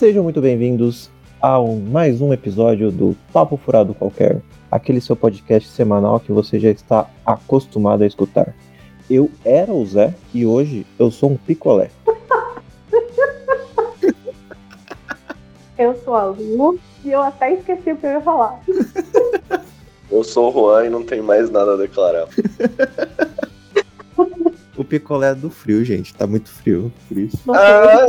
Sejam muito bem-vindos a um, mais um episódio do Papo Furado Qualquer, aquele seu podcast semanal que você já está acostumado a escutar. Eu era o Zé e hoje eu sou um picolé. Eu sou a Lu e eu até esqueci o que eu ia falar. Eu sou o Juan e não tenho mais nada a declarar. O picolé é do frio, gente. Tá muito frio. Por isso. Ah!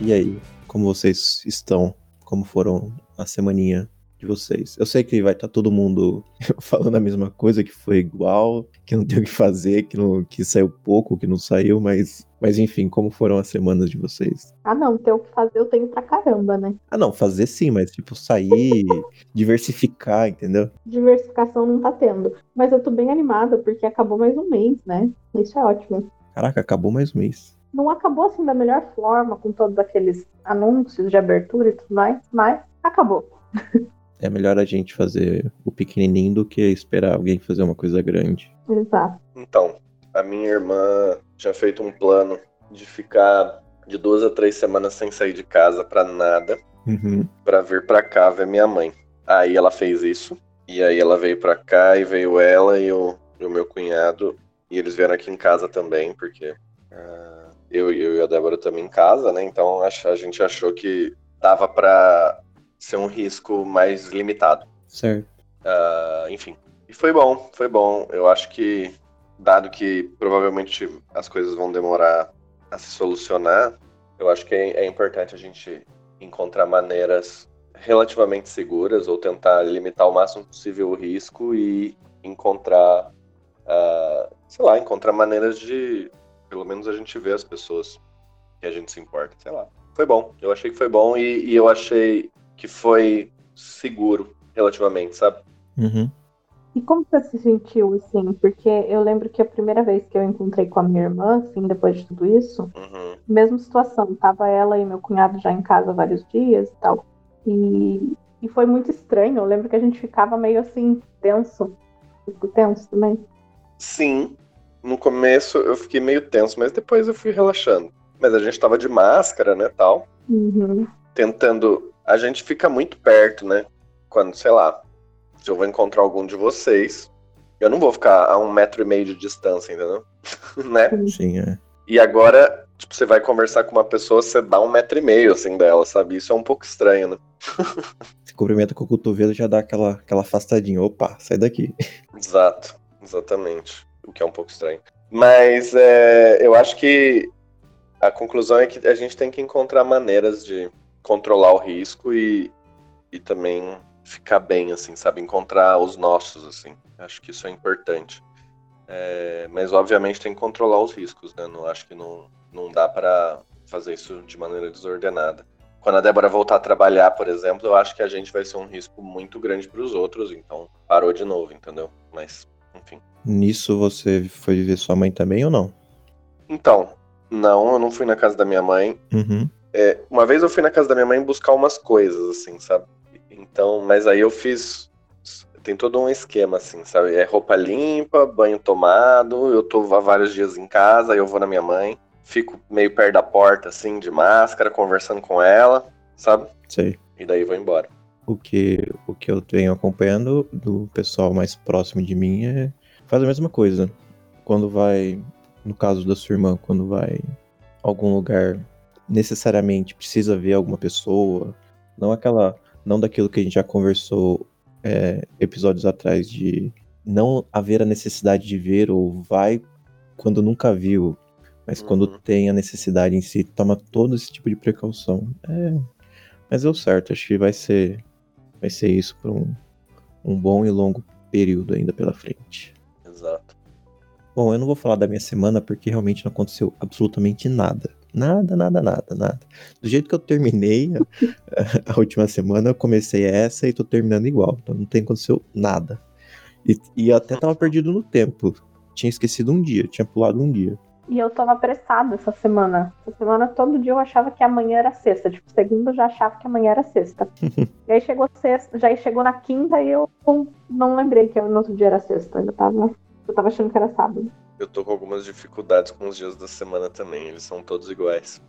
E aí, como vocês estão? Como foram a semaninha de vocês? Eu sei que vai estar todo mundo falando a mesma coisa, que foi igual, que não tem o que fazer, que, não, que saiu pouco, que não saiu, mas, mas enfim, como foram as semanas de vocês? Ah, não, ter o que fazer eu tenho pra caramba, né? Ah, não, fazer sim, mas tipo, sair, diversificar, entendeu? Diversificação não tá tendo. Mas eu tô bem animada porque acabou mais um mês, né? Isso é ótimo. Caraca, acabou mais um mês. Não acabou assim da melhor forma, com todos aqueles anúncios de abertura e tudo mais, mas acabou. É melhor a gente fazer o pequenininho do que esperar alguém fazer uma coisa grande. Exato. Então, a minha irmã tinha feito um plano de ficar de duas a três semanas sem sair de casa pra nada, Uhum. pra vir pra cá ver minha mãe. Aí ela fez isso, e aí ela veio pra cá e veio ela e o, e o meu cunhado, e eles vieram aqui em casa também, porque ah, eu, eu e a Débora também em casa, né? Então a gente achou que dava pra ser um risco mais limitado. Certo. Ah, enfim. E foi bom, foi bom. Eu acho que, dado que provavelmente as coisas vão demorar a se solucionar, eu acho que é, é importante a gente encontrar maneiras relativamente seguras ou tentar limitar o máximo possível o risco e encontrar, ah, sei lá, encontrar maneiras de, pelo menos a gente ver as pessoas que a gente se importa, sei lá. Foi bom, eu achei que foi bom e, e eu achei que foi seguro relativamente, sabe? Uhum. E como você se sentiu, assim? Porque eu lembro que a primeira vez que eu encontrei com a minha irmã, assim, depois de tudo isso, Uhum. mesma situação. Tava ela e meu cunhado já em casa vários dias e tal. E, e foi muito estranho. Eu lembro que a gente ficava meio assim, tenso. Fico tenso também. Sim, no começo eu fiquei meio tenso, mas depois eu fui relaxando. Mas a gente tava de máscara, né, tal, Uhum. tentando. A gente fica muito perto, né? Quando, sei lá, se eu vou encontrar algum de vocês, eu não vou ficar a um metro e meio de distância, entendeu? né? Sim, é. E agora, tipo, você vai conversar com uma pessoa, você dá um metro e meio, assim, dela, sabe? Isso é um pouco estranho, né? Se cumprimenta com o cotovelo já dá aquela, aquela afastadinha. Opa, sai daqui. Exato, exatamente. O que é um pouco estranho. Mas é, eu acho que a conclusão é que a gente tem que encontrar maneiras de controlar o risco e, e também ficar bem, assim, sabe? Encontrar os nossos, assim. Acho que isso é importante. É, mas, obviamente, tem que controlar os riscos, né? Não, acho que não, não dá para fazer isso de maneira desordenada. Quando a Débora voltar a trabalhar, por exemplo, eu acho que a gente vai ser um risco muito grande para os outros, então parou de novo, entendeu? Mas, enfim. Nisso você foi ver sua mãe também ou não? Então, não, eu não fui na casa da minha mãe. Uhum. É, uma vez eu fui na casa da minha mãe buscar umas coisas, assim, sabe? Então, mas aí eu fiz. Tem todo um esquema, assim, sabe? É roupa limpa, banho tomado, eu tô há vários dias em casa, aí eu vou na minha mãe, fico meio perto da porta, assim, de máscara, conversando com ela, sabe? Sei. E daí vou embora. O que, o que eu venho acompanhando do pessoal mais próximo de mim é faz a mesma coisa. Quando vai, no caso da sua irmã, quando vai a algum lugar, necessariamente precisa ver alguma pessoa, não aquela, não daquilo que a gente já conversou é, episódios atrás de não haver a necessidade de ver ou vai quando nunca viu, mas quando Uhum. tem a necessidade em si, toma todo esse tipo de precaução. É, mas deu certo, acho que vai ser vai ser isso por um, um bom e longo período ainda pela frente. Exato. Bom, eu não vou falar da minha semana porque realmente não aconteceu absolutamente nada. Nada, nada, nada, nada. Do jeito que eu terminei a, a última semana, eu comecei essa e tô terminando igual. Então não tem aconteceu nada. E, e eu até tava perdido no tempo. Tinha esquecido um dia, tinha pulado um dia. E eu tava apressada essa semana. Essa semana, todo dia eu achava que amanhã era sexta. Tipo, segunda eu já achava que amanhã era sexta. e aí chegou sexta, já chegou na quinta e eu não lembrei que no outro dia era sexta. Eu tava, eu tava achando que era sábado. Eu tô com algumas dificuldades com os dias da semana também. Eles são todos iguais.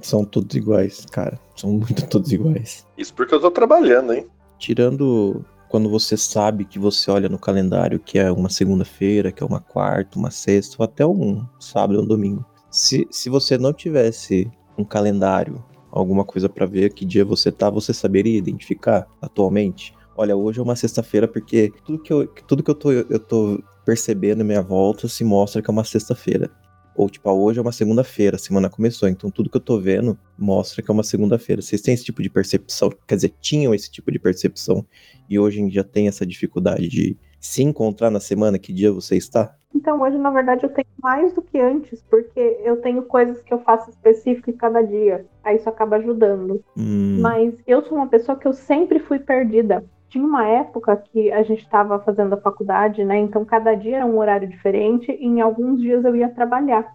São todos iguais, cara. São muito todos iguais. Isso porque eu tô trabalhando, hein? Tirando quando você sabe que você olha no calendário que é uma segunda-feira, que é uma quarta, uma sexta, ou até um sábado ou um domingo. Se, se você não tivesse um calendário, alguma coisa para ver que dia você tá, você saberia identificar atualmente? Olha, hoje é uma sexta-feira porque tudo que eu, tudo que eu tô, eu tô percebendo minha volta se mostra que é uma sexta-feira. Ou, tipo, ah, hoje é uma segunda-feira, a semana começou, então tudo que eu tô vendo mostra que é uma segunda-feira. Vocês têm esse tipo de percepção? Quer dizer, tinham esse tipo de percepção e hoje em dia tem essa dificuldade de se encontrar na semana, que dia você está? Então, hoje, na verdade, eu tenho mais do que antes, porque eu tenho coisas que eu faço específico em cada dia. Aí isso acaba ajudando. Hum. Mas eu sou uma pessoa que eu sempre fui perdida tinha uma época que a gente estava fazendo a faculdade, né? Então cada dia era um horário diferente e em alguns dias eu ia trabalhar.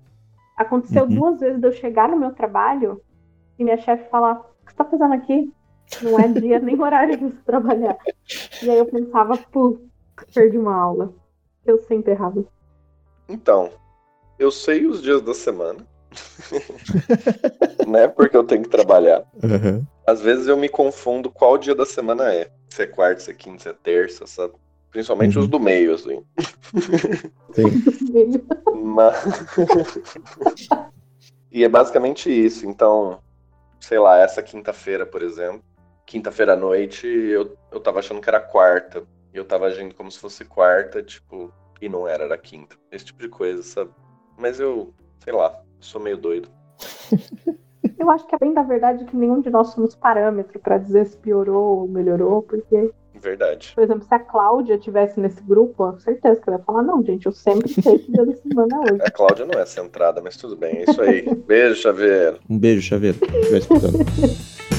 Aconteceu uhum. duas vezes de eu chegar no meu trabalho e minha chefe falar: O que você está fazendo aqui? Não é dia nem horário de você trabalhar. E aí eu pensava: Pô, perdi uma aula. Eu sempre errava. Então, eu sei os dias da semana. né? Porque eu tenho que trabalhar. Uhum. Às vezes eu me confundo qual dia da semana é. Se é quarta, se é quinta, se é terça, sabe? Principalmente uhum. os do meio, assim. Sim. Mas... e é basicamente isso. Então, sei lá, essa quinta-feira, por exemplo, quinta-feira à noite, eu, eu tava achando que era quarta. E eu tava agindo como se fosse quarta, tipo, e não era, era quinta. Esse tipo de coisa, sabe? Mas eu, sei lá, sou meio doido. Eu acho que é bem da verdade que nenhum de nós somos parâmetro para dizer se piorou ou melhorou, porque. Verdade. Por exemplo, se a Cláudia tivesse nesse grupo, certeza que ela ia falar: não, gente, eu sempre sei que dia da semana é hoje. A Cláudia não é centrada, mas tudo bem, é isso aí. Beijo, Xavier. Um beijo, Xavier. escutando.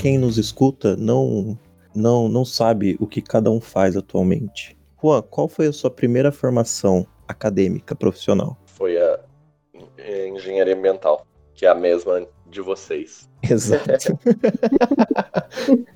Quem nos escuta não não, não sabe o que cada um faz atualmente. Juan, qual foi a sua primeira formação acadêmica, profissional? Foi a engenharia ambiental, que é a mesma de vocês. Exato.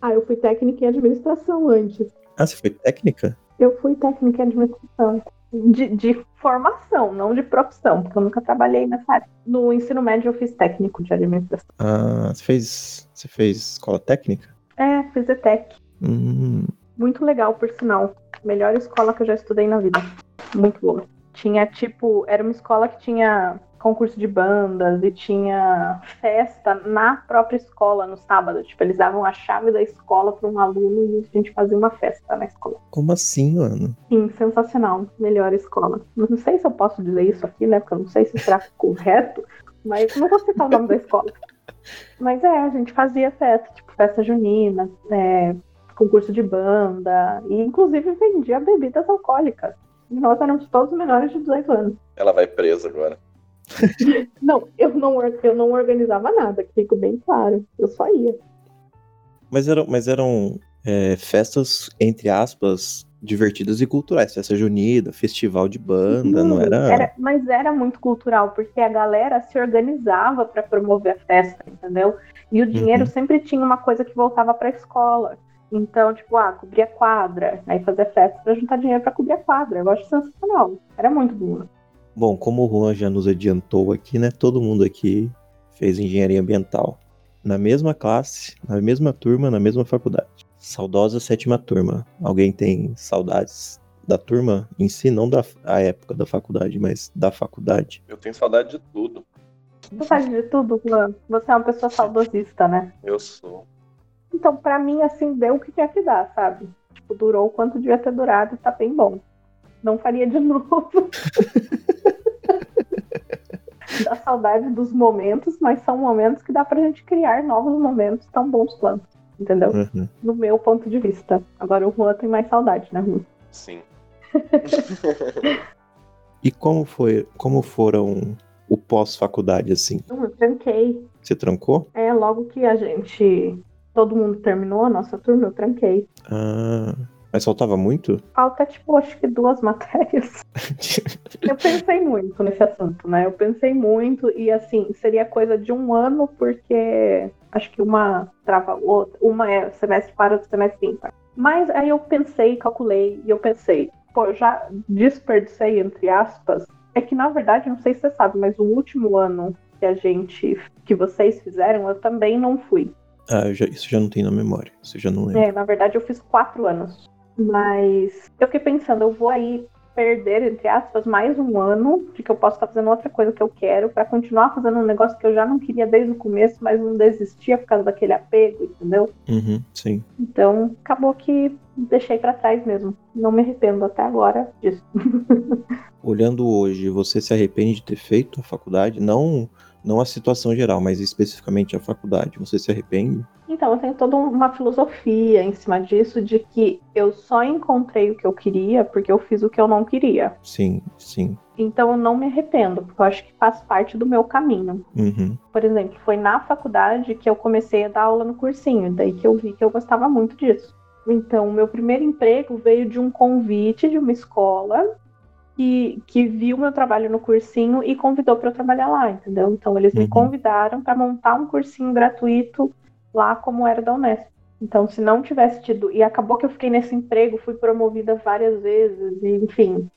ah, eu fui técnica em administração antes. Ah, você foi técnica? Eu fui técnica em administração. De, de, formação, não de profissão, porque eu nunca trabalhei nessa área. No ensino médio eu fiz técnico de administração. Ah, você fez, você fez escola técnica? É, fiz ETEC. Hum. Muito legal, por sinal. Melhor escola que eu já estudei na vida. Muito boa. Tinha, tipo, era uma escola que tinha concurso de bandas e tinha festa na própria escola no sábado. Tipo, eles davam a chave da escola para um aluno e a gente fazia uma festa na escola. Como assim, mano? Sim, sensacional. Melhor escola. Não sei se eu posso dizer isso aqui, né? Porque eu não sei se será correto, mas não vou citar o nome da escola. Mas é, a gente fazia festa, tipo, festa junina, é, concurso de banda, e inclusive vendia bebidas alcoólicas. E nós éramos todos menores de 18 anos. Ela vai presa agora. não, eu não, eu não organizava nada, que fico bem claro. Eu só ia. Mas eram, mas eram é, festas, entre aspas, divertidas e culturais. Festa junina, festival de banda, não era... era... Mas era muito cultural, porque a galera se organizava para promover a festa, entendeu? E o dinheiro uhum. sempre tinha uma coisa que voltava para a escola. Então, tipo, ah, cobria quadra, aí fazer festa para juntar dinheiro para cobrir a quadra. Eu acho sensacional. Era muito bom. Bom, como o Juan já nos adiantou aqui, né? Todo mundo aqui fez engenharia ambiental. Na mesma classe, na mesma turma, na mesma faculdade. Saudosa sétima turma. Alguém tem saudades da turma em si, não da a época da faculdade, mas da faculdade? Eu tenho saudade de tudo. Saudade de tudo, Juan? Você é uma pessoa saudosista, né? Eu sou. Então, para mim, assim, deu o que tinha que dar, sabe? Tipo, durou o quanto devia ter durado e tá bem bom. Não faria de novo. dá saudade dos momentos, mas são momentos que dá pra gente criar novos momentos tão bons quanto entendeu? Uhum. No meu ponto de vista. Agora o Juan tem mais saudade, né, Juan? Sim. e como foi, como foram o pós-faculdade, assim? Eu tranquei. Você trancou? É, logo que a gente. Todo mundo terminou a nossa turma, eu tranquei. Ah. Mas faltava muito? Falta, tipo, acho que duas matérias. eu pensei muito nesse assunto, né? Eu pensei muito e, assim, seria coisa de um ano, porque acho que uma trava outra, uma é semestre para, outro semestre ímpar. Mas aí eu pensei, calculei, e eu pensei, pô, eu já desperdicei, entre aspas, é que na verdade, não sei se você sabe, mas o último ano que a gente, que vocês fizeram, eu também não fui. Ah, já, isso já não tem na memória, isso já não lembro. É, na verdade eu fiz quatro anos. Mas eu fiquei pensando, eu vou aí perder, entre aspas, mais um ano, porque eu posso estar fazendo outra coisa que eu quero, para continuar fazendo um negócio que eu já não queria desde o começo, mas não desistia por causa daquele apego, entendeu? Uhum, sim. Então, acabou que deixei para trás mesmo. Não me arrependo até agora disso. Olhando hoje, você se arrepende de ter feito a faculdade? Não não a situação geral, mas especificamente a faculdade. Você se arrepende? Então, eu tenho toda uma filosofia em cima disso, de que eu só encontrei o que eu queria porque eu fiz o que eu não queria. Sim, sim. Então eu não me arrependo, porque eu acho que faz parte do meu caminho. Uhum. Por exemplo, foi na faculdade que eu comecei a dar aula no cursinho, daí que eu vi que eu gostava muito disso. Então, o meu primeiro emprego veio de um convite de uma escola que, que viu meu trabalho no cursinho e convidou para eu trabalhar lá, entendeu? Então eles Uhum. me convidaram para montar um cursinho gratuito lá como era da Unesp. Então, se não tivesse tido. E acabou que eu fiquei nesse emprego, fui promovida várias vezes, e, enfim.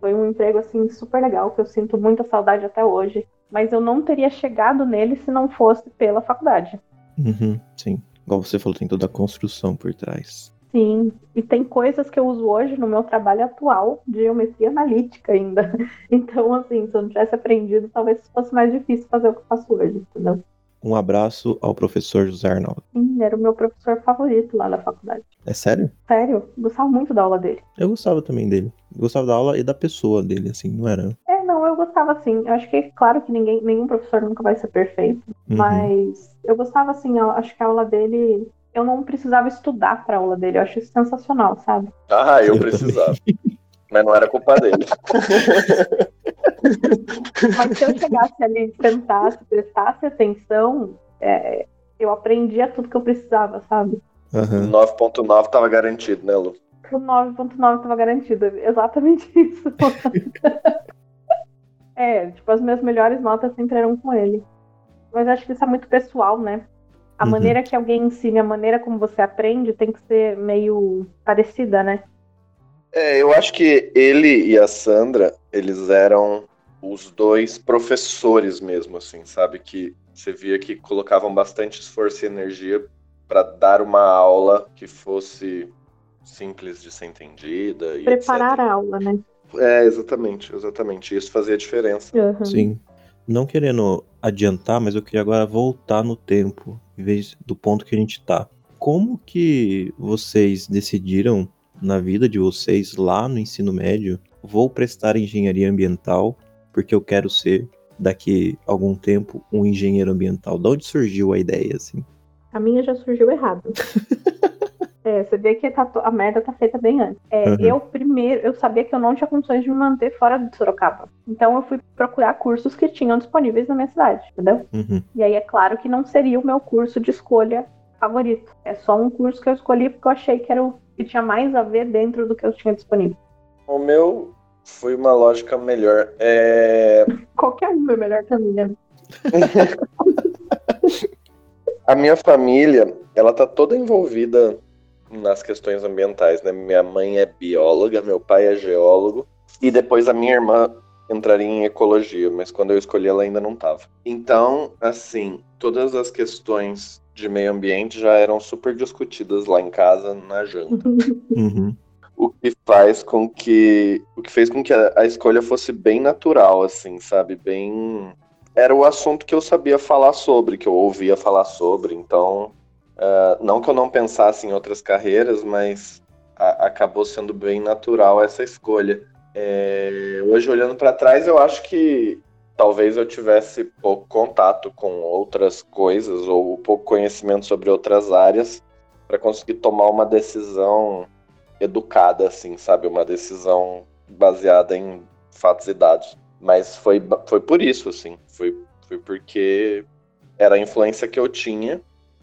Foi um emprego, assim, super legal, que eu sinto muita saudade até hoje. Mas eu não teria chegado nele se não fosse pela faculdade. Uhum, sim. Igual você falou, tem toda a construção por trás. Sim, e tem coisas que eu uso hoje no meu trabalho atual de geometria analítica ainda. Então, assim, se eu não tivesse aprendido, talvez fosse mais difícil fazer o que eu faço hoje, entendeu? Um abraço ao professor José Arnaldo. Sim, era o meu professor favorito lá da faculdade. É sério? Sério, gostava muito da aula dele. Eu gostava também dele. Eu gostava da aula e da pessoa dele, assim, não era? É, não, eu gostava assim. Eu acho que, claro que ninguém, nenhum professor nunca vai ser perfeito, Uhum. mas eu gostava assim, eu acho que a aula dele. Eu não precisava estudar pra aula dele, eu acho isso sensacional, sabe? Ah, eu Eu precisava. Mas não era culpa dele. Mas se eu chegasse ali, sentasse, prestasse atenção, é, eu aprendia tudo que eu precisava, sabe? Aham. 9.9 tava garantido, né, Lu? O 9.9 estava garantido, exatamente isso. é, tipo, as minhas melhores notas sempre eram com ele. Mas acho que isso é muito pessoal, né? A Uhum. maneira que alguém ensina, a maneira como você aprende tem que ser meio parecida, né? É, eu acho que ele e a Sandra, eles eram os dois professores mesmo, assim, sabe? Que você via que colocavam bastante esforço e energia para dar uma aula que fosse simples de ser entendida e Preparar etc. a aula, né? É, exatamente, exatamente. Isso fazia diferença. Uhum. Sim. Não querendo adiantar, mas eu queria agora voltar no tempo, em vez do ponto que a gente tá. Como que vocês decidiram na vida de vocês lá no ensino médio, vou prestar engenharia ambiental porque eu quero ser daqui algum tempo um engenheiro ambiental? De onde surgiu a ideia assim? A minha já surgiu errado. É, você vê que tá a merda tá feita bem antes. É, Uhum. Eu primeiro, eu sabia que eu não tinha condições de me manter fora de Sorocaba. Então eu fui procurar cursos que tinham disponíveis na minha cidade, entendeu? Uhum. E aí é claro que não seria o meu curso de escolha favorito. É só um curso que eu escolhi porque eu achei que era o que tinha mais a ver dentro do que eu tinha disponível. O meu foi uma lógica melhor. É, Qualquer um é melhor que a minha. A minha família, ela tá toda envolvida nas questões ambientais, né? Minha mãe é bióloga, meu pai é geólogo e depois a minha irmã entraria em ecologia, mas quando eu escolhi ela ainda não tava. Então, assim, todas as questões de meio ambiente já eram super discutidas lá em casa na janta. Uhum. o que faz com que o que fez com que a, a escolha fosse bem natural assim sabe bem era o assunto que eu sabia falar sobre que eu ouvia falar sobre então ah, não que eu não pensasse em outras carreiras mas a- acabou sendo bem natural essa escolha É, hoje olhando para trás eu acho que talvez eu tivesse pouco contato com outras coisas ou pouco conhecimento sobre outras áreas para conseguir tomar uma decisão educada, assim, sabe? Uma decisão baseada em fatos e dados. Mas foi, foi por isso, assim. Foi, foi porque era a influência que eu tinha.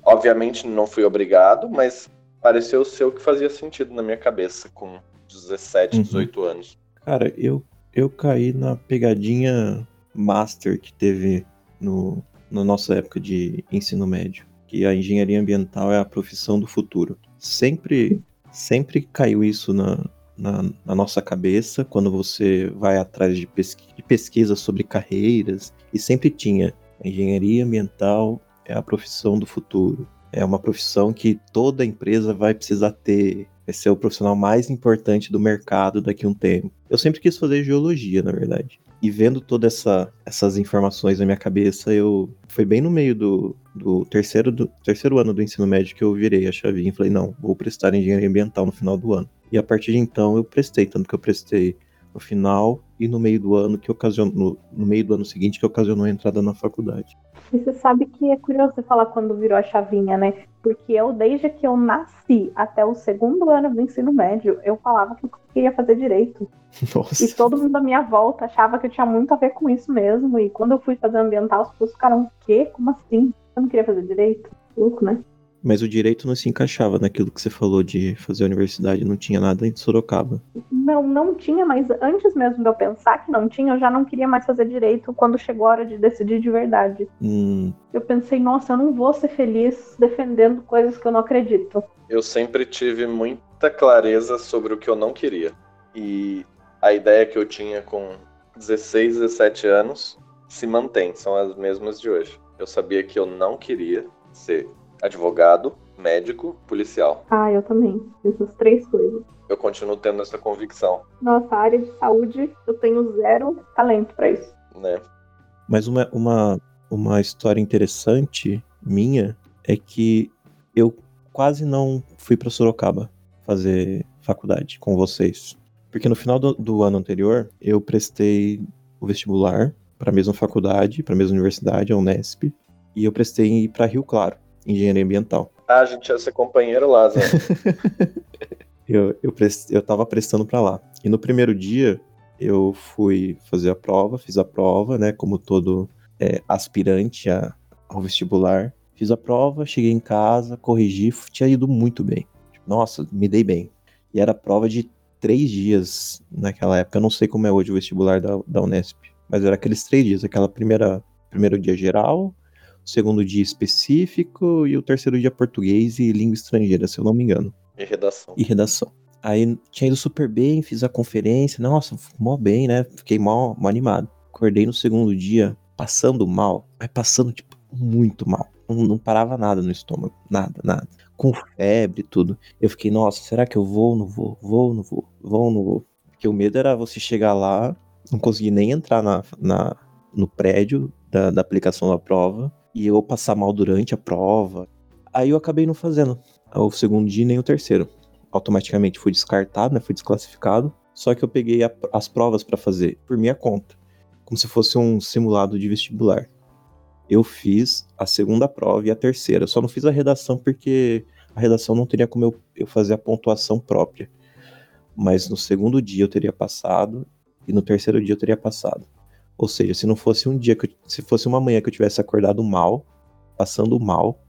Obviamente não fui obrigado, mas pareceu ser o que fazia sentido na minha cabeça com 17, 18 uhum. anos. Cara, eu, eu caí na pegadinha master que teve no, na nossa época de ensino médio, que a engenharia ambiental é a profissão do futuro. Sempre, sempre caiu isso na, na, na nossa cabeça quando você vai atrás de, pesqui de pesquisa sobre carreiras, e sempre tinha engenharia ambiental é a profissão do futuro. É uma profissão que toda empresa vai precisar ter. Vai ser o profissional mais importante do mercado daqui a um tempo. Eu sempre quis fazer geologia, na verdade. E vendo todas essa, essas informações na minha cabeça, eu foi bem no meio do, do, terceiro, do terceiro ano do ensino médio que eu virei a chavinha e falei, não, vou prestar engenharia ambiental no final do ano. E a partir de então eu prestei, tanto que eu prestei no final e no meio do ano que ocasionou no, no meio do ano seguinte que ocasionou a entrada na faculdade. E você sabe que é curioso você falar quando virou a chavinha, né? Porque eu, desde que eu nasci até o segundo ano do ensino médio, eu falava que eu queria fazer direito. Nossa. E todo mundo da minha volta achava que eu tinha muito a ver com isso mesmo. E quando eu fui fazer ambiental, as pessoas ficaram, o quê? Como assim? Eu não queria fazer direito? Louco, né? Mas o direito não se encaixava naquilo que você falou de fazer a universidade, não tinha nada em Sorocaba. Não, não tinha, mas antes mesmo de eu pensar que não tinha, eu já não queria mais fazer direito quando chegou a hora de decidir de verdade. Hum. Eu pensei, nossa, eu não vou ser feliz defendendo coisas que eu não acredito. Eu sempre tive muita clareza sobre o que eu não queria. E a ideia que eu tinha com 16, 17 anos se mantém, são as mesmas de hoje. Eu sabia que eu não queria ser advogado, médico, policial. Ah, eu também. Essas três coisas. Eu continuo tendo essa convicção. Nossa, área de saúde, eu tenho zero talento para isso. Né? Mas uma, uma, uma história interessante minha é que eu quase não fui para Sorocaba fazer faculdade com vocês. Porque no final do, do ano anterior, eu prestei o vestibular para a mesma faculdade, para a mesma universidade, a Unesp, e eu prestei para Rio Claro engenharia ambiental. Ah, a gente ia ser companheiro lá, Zé. eu, eu, prest, eu tava prestando para lá. E no primeiro dia, eu fui fazer a prova, fiz a prova, né, como todo é, aspirante a, ao vestibular. Fiz a prova, cheguei em casa, corrigi, tinha ido muito bem. Nossa, me dei bem. E era prova de três dias naquela época. Eu não sei como é hoje o vestibular da, da Unesp, mas era aqueles três dias, aquela primeira primeiro dia geral, segundo dia específico e o terceiro dia português e língua estrangeira, se eu não me engano. E redação. E redação. Aí tinha ido super bem, fiz a conferência, nossa, mó bem, né? Fiquei mó, mó animado. Acordei no segundo dia, passando mal, mas passando, tipo, muito mal. Não, não parava nada no estômago, nada, nada. Com febre e tudo. Eu fiquei, nossa, será que eu vou, não vou, vou, não vou, vou, não vou. Porque o medo era você chegar lá, não conseguir nem entrar na, na, no prédio da, da aplicação da prova e eu passar mal durante a prova. Aí eu acabei não fazendo o segundo dia nem o terceiro. Automaticamente fui descartado, né? Fui desclassificado. Só que eu peguei a, as provas para fazer por minha conta, como se fosse um simulado de vestibular. Eu fiz a segunda prova e a terceira. Só não fiz a redação porque a redação não teria como eu, eu fazer a pontuação própria. Mas no segundo dia eu teria passado e no terceiro dia eu teria passado. Ou seja, se não fosse um dia que eu, se fosse uma manhã que eu tivesse acordado mal, passando mal,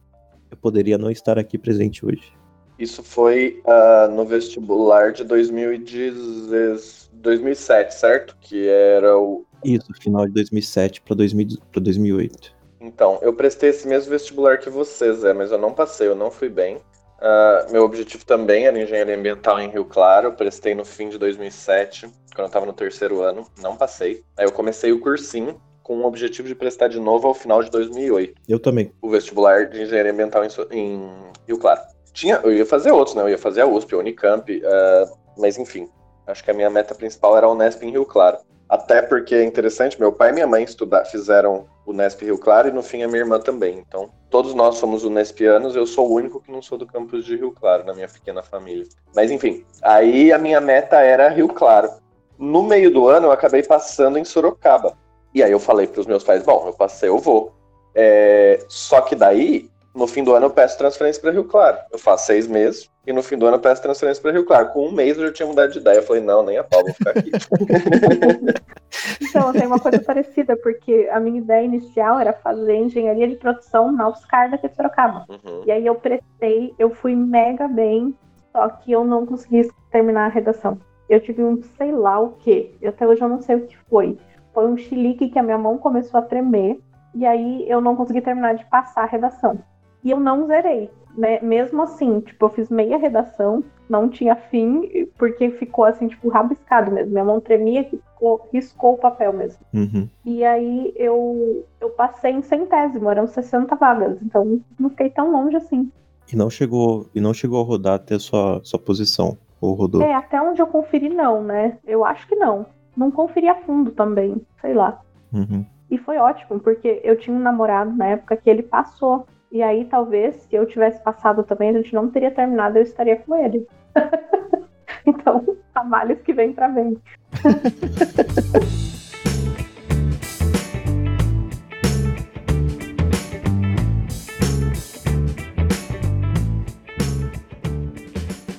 eu poderia não estar aqui presente hoje. Isso foi uh, no vestibular de 2007, certo? Que era o. Isso, final de 2007 para 2008. Então, eu prestei esse mesmo vestibular que você, Zé, mas eu não passei, eu não fui bem. Uh, meu objetivo também era engenharia ambiental em Rio Claro. Eu prestei no fim de 2007, quando eu estava no terceiro ano. Não passei. Aí eu comecei o cursinho com o objetivo de prestar de novo ao final de 2008. Eu também. O vestibular de engenharia ambiental em, em Rio Claro. Tinha, eu ia fazer outros, né? Eu ia fazer a USP, a Unicamp, uh, mas enfim. Acho que a minha meta principal era a Unesp em Rio Claro. Até porque é interessante, meu pai e minha mãe estudar, fizeram o Nesp Rio Claro e no fim a minha irmã também. Então, todos nós somos Unespianos, eu sou o único que não sou do campus de Rio Claro na minha pequena família. Mas enfim, aí a minha meta era Rio Claro. No meio do ano eu acabei passando em Sorocaba. E aí eu falei para os meus pais, bom, eu passei, eu vou. É... Só que daí no fim do ano eu peço transferência para Rio Claro. Eu faço seis meses e no fim do ano eu peço transferência para Rio Claro. Com um mês eu já tinha mudado de ideia. Eu falei, não, nem a pau, vou ficar aqui. então, tem uma coisa parecida, porque a minha ideia inicial era fazer engenharia de produção na UFSCar daqui de Sorocaba. Uhum. E aí eu prestei, eu fui mega bem, só que eu não consegui terminar a redação. Eu tive um sei lá o que, até hoje eu não sei o que foi. Foi um chilique que a minha mão começou a tremer, e aí eu não consegui terminar de passar a redação. E eu não zerei. Né? Mesmo assim, tipo, eu fiz meia redação, não tinha fim, porque ficou assim, tipo, rabiscado mesmo. Minha mão tremia que ficou, riscou o papel mesmo. Uhum. E aí eu, eu passei em centésimo, eram 60 vagas, então não fiquei tão longe assim. E não chegou, e não chegou a rodar até sua, sua posição, ou rodou? É, até onde eu conferi não, né? Eu acho que não. Não conferi a fundo também, sei lá. Uhum. E foi ótimo, porque eu tinha um namorado na época que ele passou e aí, talvez, se eu tivesse passado também, a gente não teria terminado, eu estaria com ele. então, males que vem pra bem.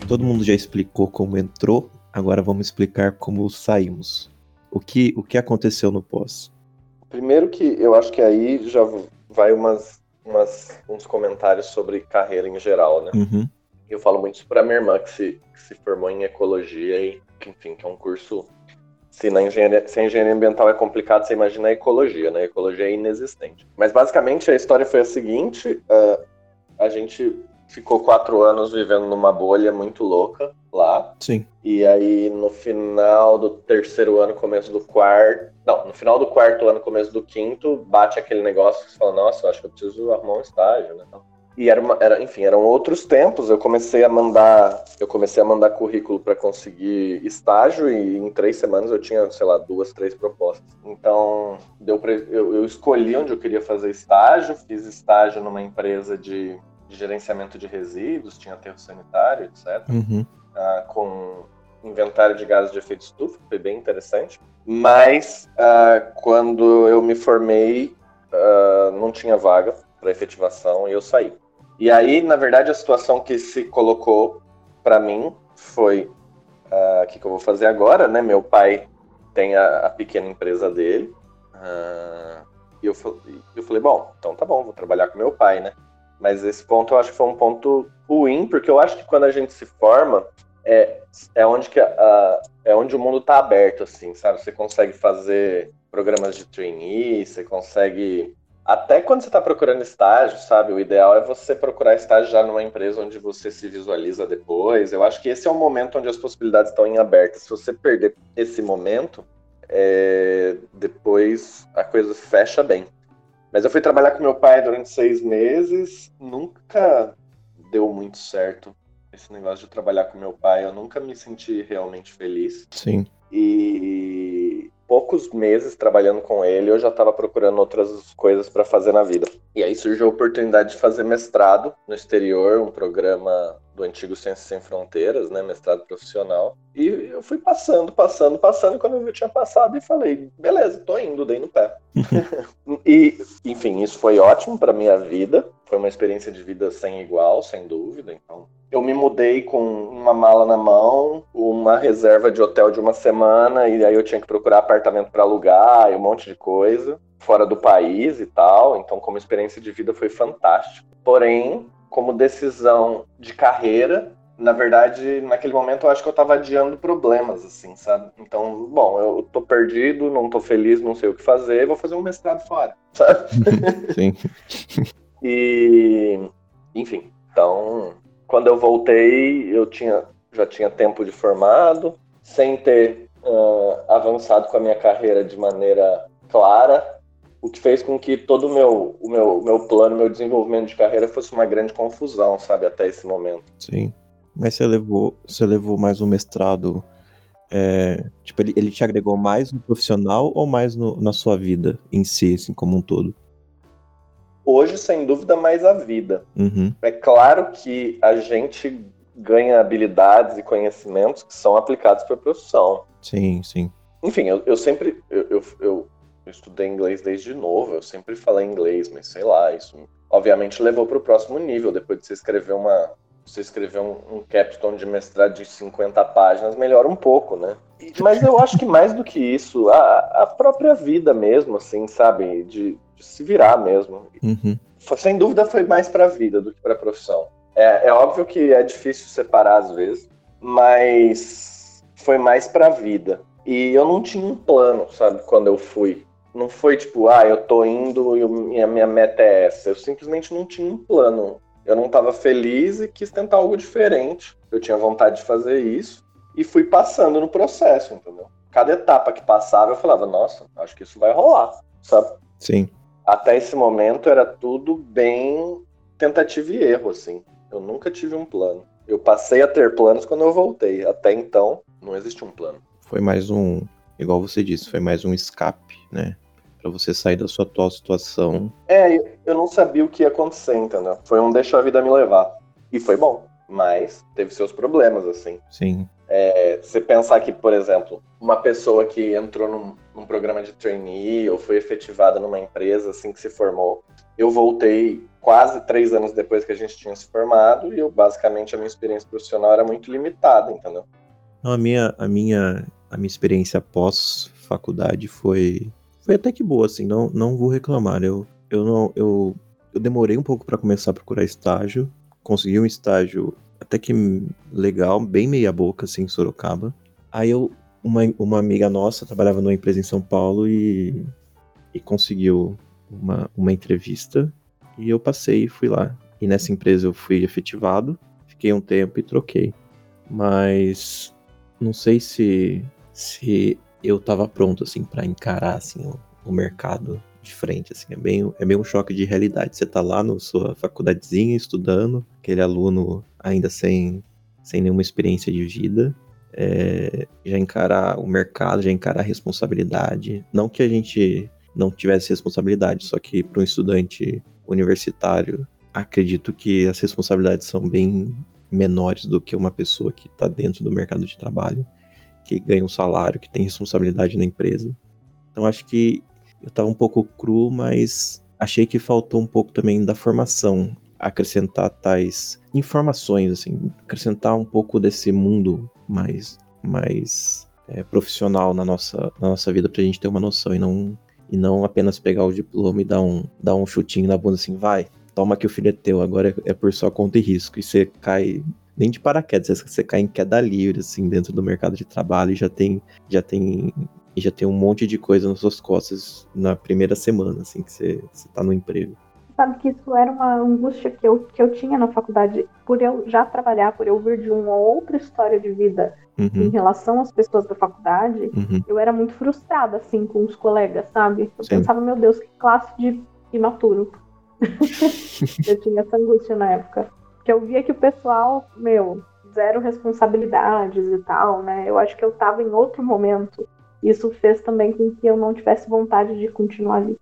Todo mundo já explicou como entrou, agora vamos explicar como saímos. O que, o que aconteceu no pós? Primeiro que eu acho que aí já vai umas umas, uns comentários sobre carreira em geral, né? Uhum. Eu falo muito isso pra minha irmã, que se, que se formou em ecologia e, enfim, que é um curso. Se, na engenharia, se a engenharia ambiental é complicado, você imagina a ecologia, né? A ecologia é inexistente. Mas basicamente a história foi a seguinte: uh, a gente ficou quatro anos vivendo numa bolha muito louca lá. Sim. E aí, no final do terceiro ano, começo do quarto. Não, no final do quarto ano, começo do quinto, bate aquele negócio que você fala, nossa, acho que eu preciso arrumar um estágio, né? E era, uma, era, enfim, eram outros tempos. Eu comecei a mandar, eu comecei a mandar currículo para conseguir estágio e em três semanas eu tinha, sei lá, duas, três propostas. Então, deu pra, eu, eu escolhi onde eu queria fazer estágio, fiz estágio numa empresa de de gerenciamento de resíduos, tinha aterro sanitário, etc. Uhum. Uh, com inventário de gases de efeito estufa, foi bem interessante. Mas uh, quando eu me formei, uh, não tinha vaga para efetivação e eu saí. E aí, na verdade, a situação que se colocou para mim foi o que, que, eu vou fazer agora, né? Meu pai tem a, a pequena empresa dele. e eu, eu falei, bom, então tá bom, vou trabalhar com meu pai, né? Mas esse ponto eu acho que foi um ponto ruim, porque eu acho que quando a gente se forma, é, é onde que a, é onde o mundo está aberto, assim, sabe? Você consegue fazer programas de trainee, você consegue. Até quando você está procurando estágio, sabe? O ideal é você procurar estágio já numa empresa onde você se visualiza depois. Eu acho que esse é o momento onde as possibilidades estão em aberto. Se você perder esse momento, é... depois a coisa fecha bem. Mas eu fui trabalhar com meu pai durante seis meses, nunca deu muito certo esse negócio de trabalhar com meu pai. Eu nunca me senti realmente feliz. Sim. E poucos meses trabalhando com ele, eu já estava procurando outras coisas para fazer na vida. E aí surgiu a oportunidade de fazer mestrado no exterior, um programa do antigo Ciências Sem Fronteiras, né, mestrado profissional. E eu fui passando, passando, passando, e quando eu tinha passado e falei, beleza, tô indo, dei no pé. e, enfim, isso foi ótimo para minha vida, foi uma experiência de vida sem igual, sem dúvida, então eu me mudei com uma mala na mão, uma reserva de hotel de uma semana, e aí eu tinha que procurar apartamento para alugar e um monte de coisa, fora do país e tal. Então, como experiência de vida, foi fantástico. Porém, como decisão de carreira, na verdade, naquele momento eu acho que eu tava adiando problemas, assim, sabe? Então, bom, eu tô perdido, não tô feliz, não sei o que fazer, vou fazer um mestrado fora, sabe? Sim. e, enfim, então, quando eu voltei, eu tinha, já tinha tempo de formado, sem ter uh, avançado com a minha carreira de maneira clara, o que fez com que todo o meu, o meu, meu plano, meu desenvolvimento de carreira fosse uma grande confusão, sabe, até esse momento. Sim. Mas você levou, você levou mais um mestrado. É, tipo, ele, ele te agregou mais no profissional ou mais no, na sua vida em si, assim, como um todo? Hoje, sem dúvida, mais a vida. Uhum. É claro que a gente ganha habilidades e conhecimentos que são aplicados para a profissão. Sim, sim. Enfim, eu, eu sempre. Eu, eu, eu estudei inglês desde novo, eu sempre falei inglês, mas sei lá, isso obviamente levou para o próximo nível, depois de você escrever uma você escrever um, um capstone de mestrado de 50 páginas, melhora um pouco, né? Mas eu acho que mais do que isso, a, a própria vida mesmo, assim, sabe? De, de se virar mesmo. Uhum. Sem dúvida foi mais para a vida do que para a profissão. É, é óbvio que é difícil separar às vezes, mas foi mais para a vida. E eu não tinha um plano, sabe, quando eu fui. Não foi tipo, ah, eu tô indo e a minha meta é essa. Eu simplesmente não tinha um plano. Eu não estava feliz e quis tentar algo diferente. Eu tinha vontade de fazer isso e fui passando no processo, entendeu? Cada etapa que passava eu falava, nossa, acho que isso vai rolar, sabe? Sim. Até esse momento era tudo bem tentativa e erro, assim. Eu nunca tive um plano. Eu passei a ter planos quando eu voltei. Até então, não existe um plano. Foi mais um, igual você disse, foi mais um escape, né? Pra você sair da sua atual situação. É, eu não sabia o que ia acontecer, entendeu? Foi um deixa a vida me levar. E foi bom, mas teve seus problemas, assim. Sim. É, você pensar que, por exemplo, uma pessoa que entrou num, num, programa de trainee ou foi efetivada numa empresa assim que se formou, eu voltei quase três anos depois que a gente tinha se formado e eu basicamente a minha experiência profissional era muito limitada, entendeu? Não, a minha a minha a minha experiência pós faculdade foi foi até que boa assim, não não vou reclamar. Eu eu não eu eu demorei um pouco para começar a procurar estágio, consegui um estágio até que legal, bem meia boca, assim, em Sorocaba. Aí eu, uma, uma amiga nossa trabalhava numa empresa em São Paulo e, e conseguiu uma, uma entrevista e eu passei e fui lá. E nessa empresa eu fui efetivado, fiquei um tempo e troquei. Mas não sei se, se eu tava pronto, assim, para encarar, assim, o, o mercado de frente, assim, é bem, é bem um choque de realidade. Você tá lá na sua faculdadezinha estudando, aquele aluno ainda sem, sem nenhuma experiência de vida, é, já encarar o mercado, já encarar a responsabilidade. Não que a gente não tivesse responsabilidade, só que para um estudante universitário, acredito que as responsabilidades são bem menores do que uma pessoa que está dentro do mercado de trabalho, que ganha um salário, que tem responsabilidade na empresa. Então acho que eu estava um pouco cru, mas achei que faltou um pouco também da formação, acrescentar tais informações, assim, acrescentar um pouco desse mundo mais, mais é, profissional na nossa, na nossa vida para a gente ter uma noção e não, e não apenas pegar o diploma e dar um, dar um chutinho na bunda assim, vai, toma que o filho é teu, agora é, é por sua conta e risco, e você cai nem de paraquedas, você cai em queda livre, assim, dentro do mercado de trabalho e já tem, já tem e já tem um monte de coisa nas suas costas na primeira semana, assim, que você, você tá no emprego. Sabe que isso era uma angústia que eu, que eu tinha na faculdade, por eu já trabalhar, por eu vir de uma outra história de vida uhum. em relação às pessoas da faculdade, uhum. eu era muito frustrada, assim, com os colegas, sabe? Eu Sim. pensava, meu Deus, que classe de imaturo. eu tinha essa angústia na época. Que eu via que o pessoal, meu, zero responsabilidades e tal, né? Eu acho que eu tava em outro momento isso fez também com que eu não tivesse vontade de continuar ali.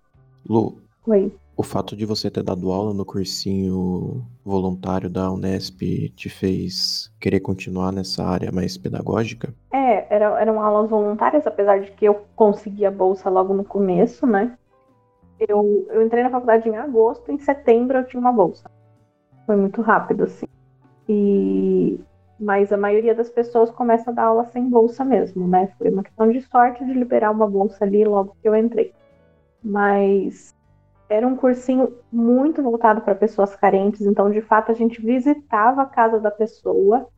Lu, Oi. o fato de você ter dado aula no cursinho voluntário da Unesp te fez querer continuar nessa área mais pedagógica? É, era, eram aulas voluntárias, apesar de que eu consegui a bolsa logo no começo, né? Eu, eu entrei na faculdade em agosto, em setembro eu tinha uma bolsa. Foi muito rápido, assim. E mas a maioria das pessoas começa a dar aula sem bolsa mesmo, né? Foi uma questão de sorte de liberar uma bolsa ali logo que eu entrei. Mas era um cursinho muito voltado para pessoas carentes, então de fato a gente visitava a casa da pessoa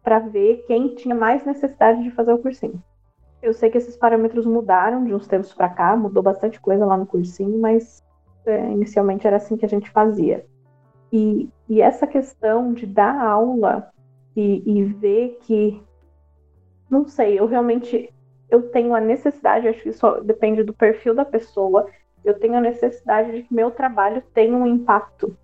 para ver quem tinha mais necessidade de fazer o cursinho. Eu sei que esses parâmetros mudaram de uns tempos para cá, mudou bastante coisa lá no cursinho, mas é, inicialmente era assim que a gente fazia. E, e essa questão de dar aula e, e ver que não sei, eu realmente eu tenho a necessidade, acho que isso depende do perfil da pessoa. Eu tenho a necessidade de que meu trabalho tenha um impacto.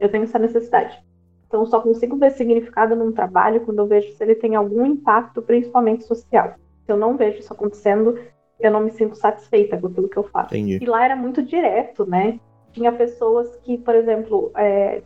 Eu tenho essa necessidade. Então, eu só consigo ver significado num trabalho quando eu vejo se ele tem algum impacto, principalmente social. Se eu não vejo isso acontecendo, eu não me sinto satisfeita com aquilo que eu faço. Entendi. E lá era muito direto, né? Tinha pessoas que, por exemplo, é,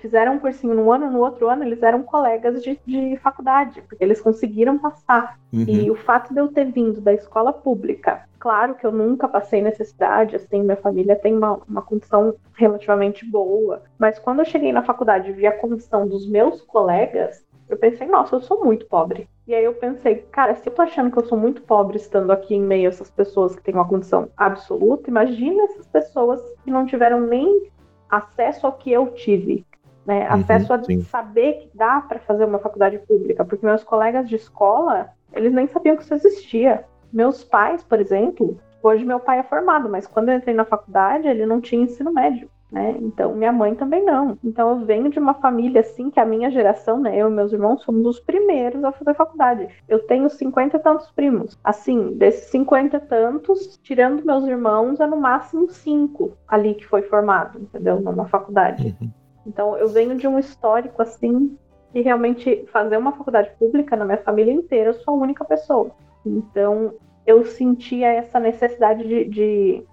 fizeram um cursinho no ano, no outro ano eles eram colegas de, de faculdade, porque eles conseguiram passar. Uhum. E o fato de eu ter vindo da escola pública, claro que eu nunca passei necessidade, assim, minha família tem uma, uma condição relativamente boa, mas quando eu cheguei na faculdade e vi a condição dos meus colegas, eu pensei, nossa, eu sou muito pobre. E aí eu pensei, cara, se eu tô achando que eu sou muito pobre estando aqui em meio a essas pessoas que têm uma condição absoluta, imagina essas pessoas que não tiveram nem acesso ao que eu tive. Né? Uhum, acesso a sim. saber que dá para fazer uma faculdade pública, porque meus colegas de escola, eles nem sabiam que isso existia. Meus pais, por exemplo, hoje meu pai é formado, mas quando eu entrei na faculdade, ele não tinha ensino médio né? Então, minha mãe também não. Então, eu venho de uma família assim que a minha geração, né? Eu e meus irmãos somos os primeiros a fazer faculdade. Eu tenho cinquenta e tantos primos. Assim, desses cinquenta e tantos, tirando meus irmãos, é no máximo cinco ali que foi formado, entendeu? Numa faculdade. Uhum. Então, eu venho de um histórico assim e realmente fazer uma faculdade pública na minha família inteira, eu sou a única pessoa. Então, eu sentia essa necessidade de, de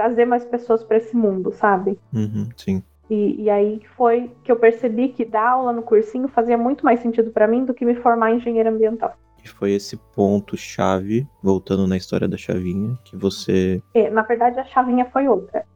trazer mais pessoas para esse mundo, sabe? Uhum, sim. E, e, aí foi que eu percebi que dar aula no cursinho fazia muito mais sentido para mim do que me formar em engenheiro ambiental. E foi esse ponto chave, voltando na história da chavinha, que você. É, na verdade, a chavinha foi outra.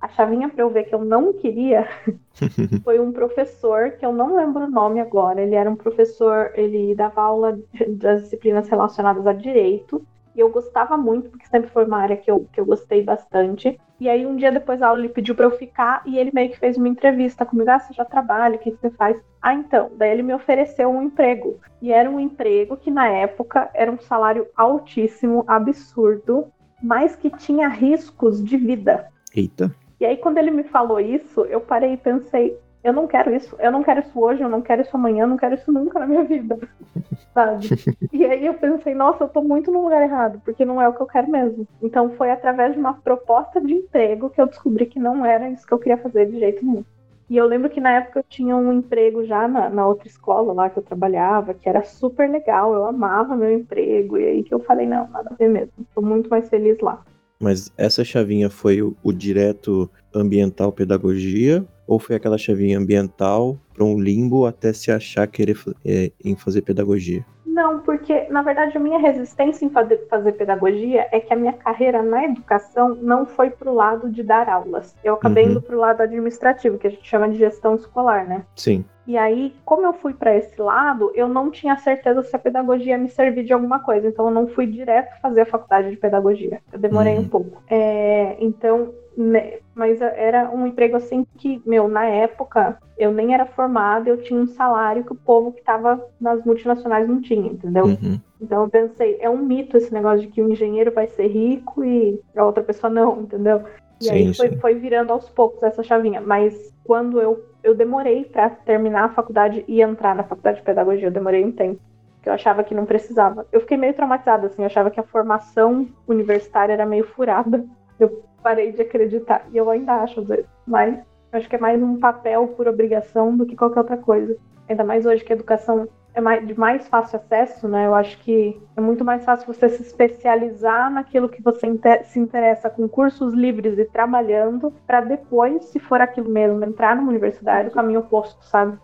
A chavinha para eu ver que eu não queria foi um professor que eu não lembro o nome agora. Ele era um professor, ele dava aula das disciplinas relacionadas a direito. E eu gostava muito, porque sempre foi uma área que eu, que eu gostei bastante. E aí, um dia depois da aula, ele pediu para eu ficar e ele meio que fez uma entrevista comigo. Ah, você já trabalha, o que, que você faz? Ah, então. Daí ele me ofereceu um emprego. E era um emprego que, na época, era um salário altíssimo, absurdo, mas que tinha riscos de vida. Eita. E aí, quando ele me falou isso, eu parei e pensei: eu não quero isso, eu não quero isso hoje, eu não quero isso amanhã, eu não quero isso nunca na minha vida, sabe? e aí eu pensei, nossa, eu tô muito no lugar errado, porque não é o que eu quero mesmo. Então foi através de uma proposta de emprego que eu descobri que não era isso que eu queria fazer de jeito nenhum. E eu lembro que na época eu tinha um emprego já na, na outra escola lá que eu trabalhava, que era super legal, eu amava meu emprego, e aí que eu falei, não, nada a ver mesmo, tô muito mais feliz lá. Mas essa chavinha foi o, o direto ambiental pedagogia ou foi aquela chavinha ambiental para um limbo até se achar querer é, em fazer pedagogia? Não, porque na verdade a minha resistência em fazer, fazer pedagogia é que a minha carreira na educação não foi para o lado de dar aulas. Eu acabei uhum. indo para o lado administrativo, que a gente chama de gestão escolar, né? Sim. E aí, como eu fui para esse lado, eu não tinha certeza se a pedagogia me servir de alguma coisa. Então, eu não fui direto fazer a faculdade de pedagogia. Eu demorei uhum. um pouco. É, então, né, mas era um emprego assim que, meu, na época, eu nem era formada, eu tinha um salário que o povo que estava nas multinacionais não tinha, entendeu? Uhum. Então eu pensei, é um mito esse negócio de que o engenheiro vai ser rico e a outra pessoa não, entendeu? E sim, aí foi, foi, virando aos poucos essa chavinha. Mas quando eu, eu demorei para terminar a faculdade e entrar na faculdade de pedagogia, eu demorei um tempo. Que eu achava que não precisava. Eu fiquei meio traumatizada, assim, eu achava que a formação universitária era meio furada. Eu parei de acreditar. E eu ainda acho, às vezes. Mas acho que é mais um papel por obrigação do que qualquer outra coisa. Ainda mais hoje que a educação é mais, de mais fácil acesso, né? Eu acho que é muito mais fácil você se especializar naquilo que você inter se interessa com cursos livres e trabalhando, para depois, se for aquilo mesmo, entrar numa universidade, o caminho oposto, sabe?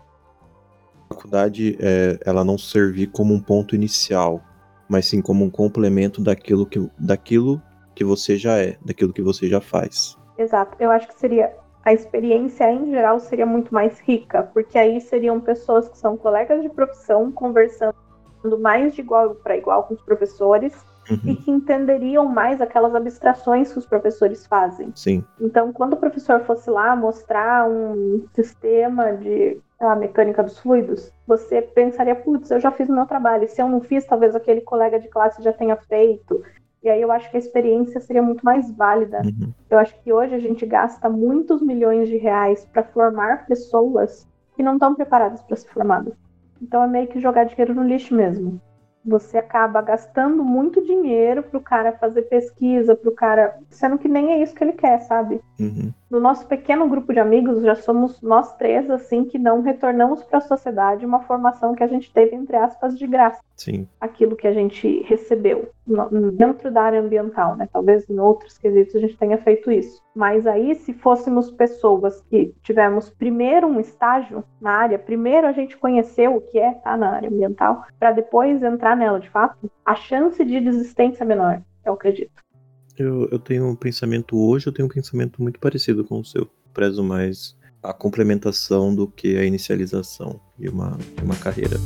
A faculdade, é, ela não servir como um ponto inicial, mas sim como um complemento daquilo que, daquilo que você já é, daquilo que você já faz. Exato. Eu acho que seria a experiência em geral seria muito mais rica, porque aí seriam pessoas que são colegas de profissão conversando mais de igual para igual com os professores uhum. e que entenderiam mais aquelas abstrações que os professores fazem. Sim. Então, quando o professor fosse lá mostrar um sistema de a mecânica dos fluidos, você pensaria, putz, eu já fiz o meu trabalho. Se eu não fiz, talvez aquele colega de classe já tenha feito. E aí eu acho que a experiência seria muito mais válida. Uhum. Eu acho que hoje a gente gasta muitos milhões de reais para formar pessoas que não estão preparadas para ser formadas. Então é meio que jogar dinheiro no lixo mesmo. Você acaba gastando muito dinheiro pro cara fazer pesquisa, pro cara. Sendo que nem é isso que ele quer, sabe? Uhum. No nosso pequeno grupo de amigos, já somos nós três, assim, que não retornamos para a sociedade uma formação que a gente teve, entre aspas, de graça. Sim. Aquilo que a gente recebeu dentro da área ambiental, né? Talvez em outros quesitos a gente tenha feito isso. Mas aí, se fôssemos pessoas que tivemos primeiro um estágio na área, primeiro a gente conheceu o que é estar tá na área ambiental, para depois entrar nela de fato, a chance de desistência é menor, eu acredito. Eu, eu tenho um pensamento hoje, eu tenho um pensamento muito parecido com o seu. Prezo mais a complementação do que a inicialização de uma, de uma carreira.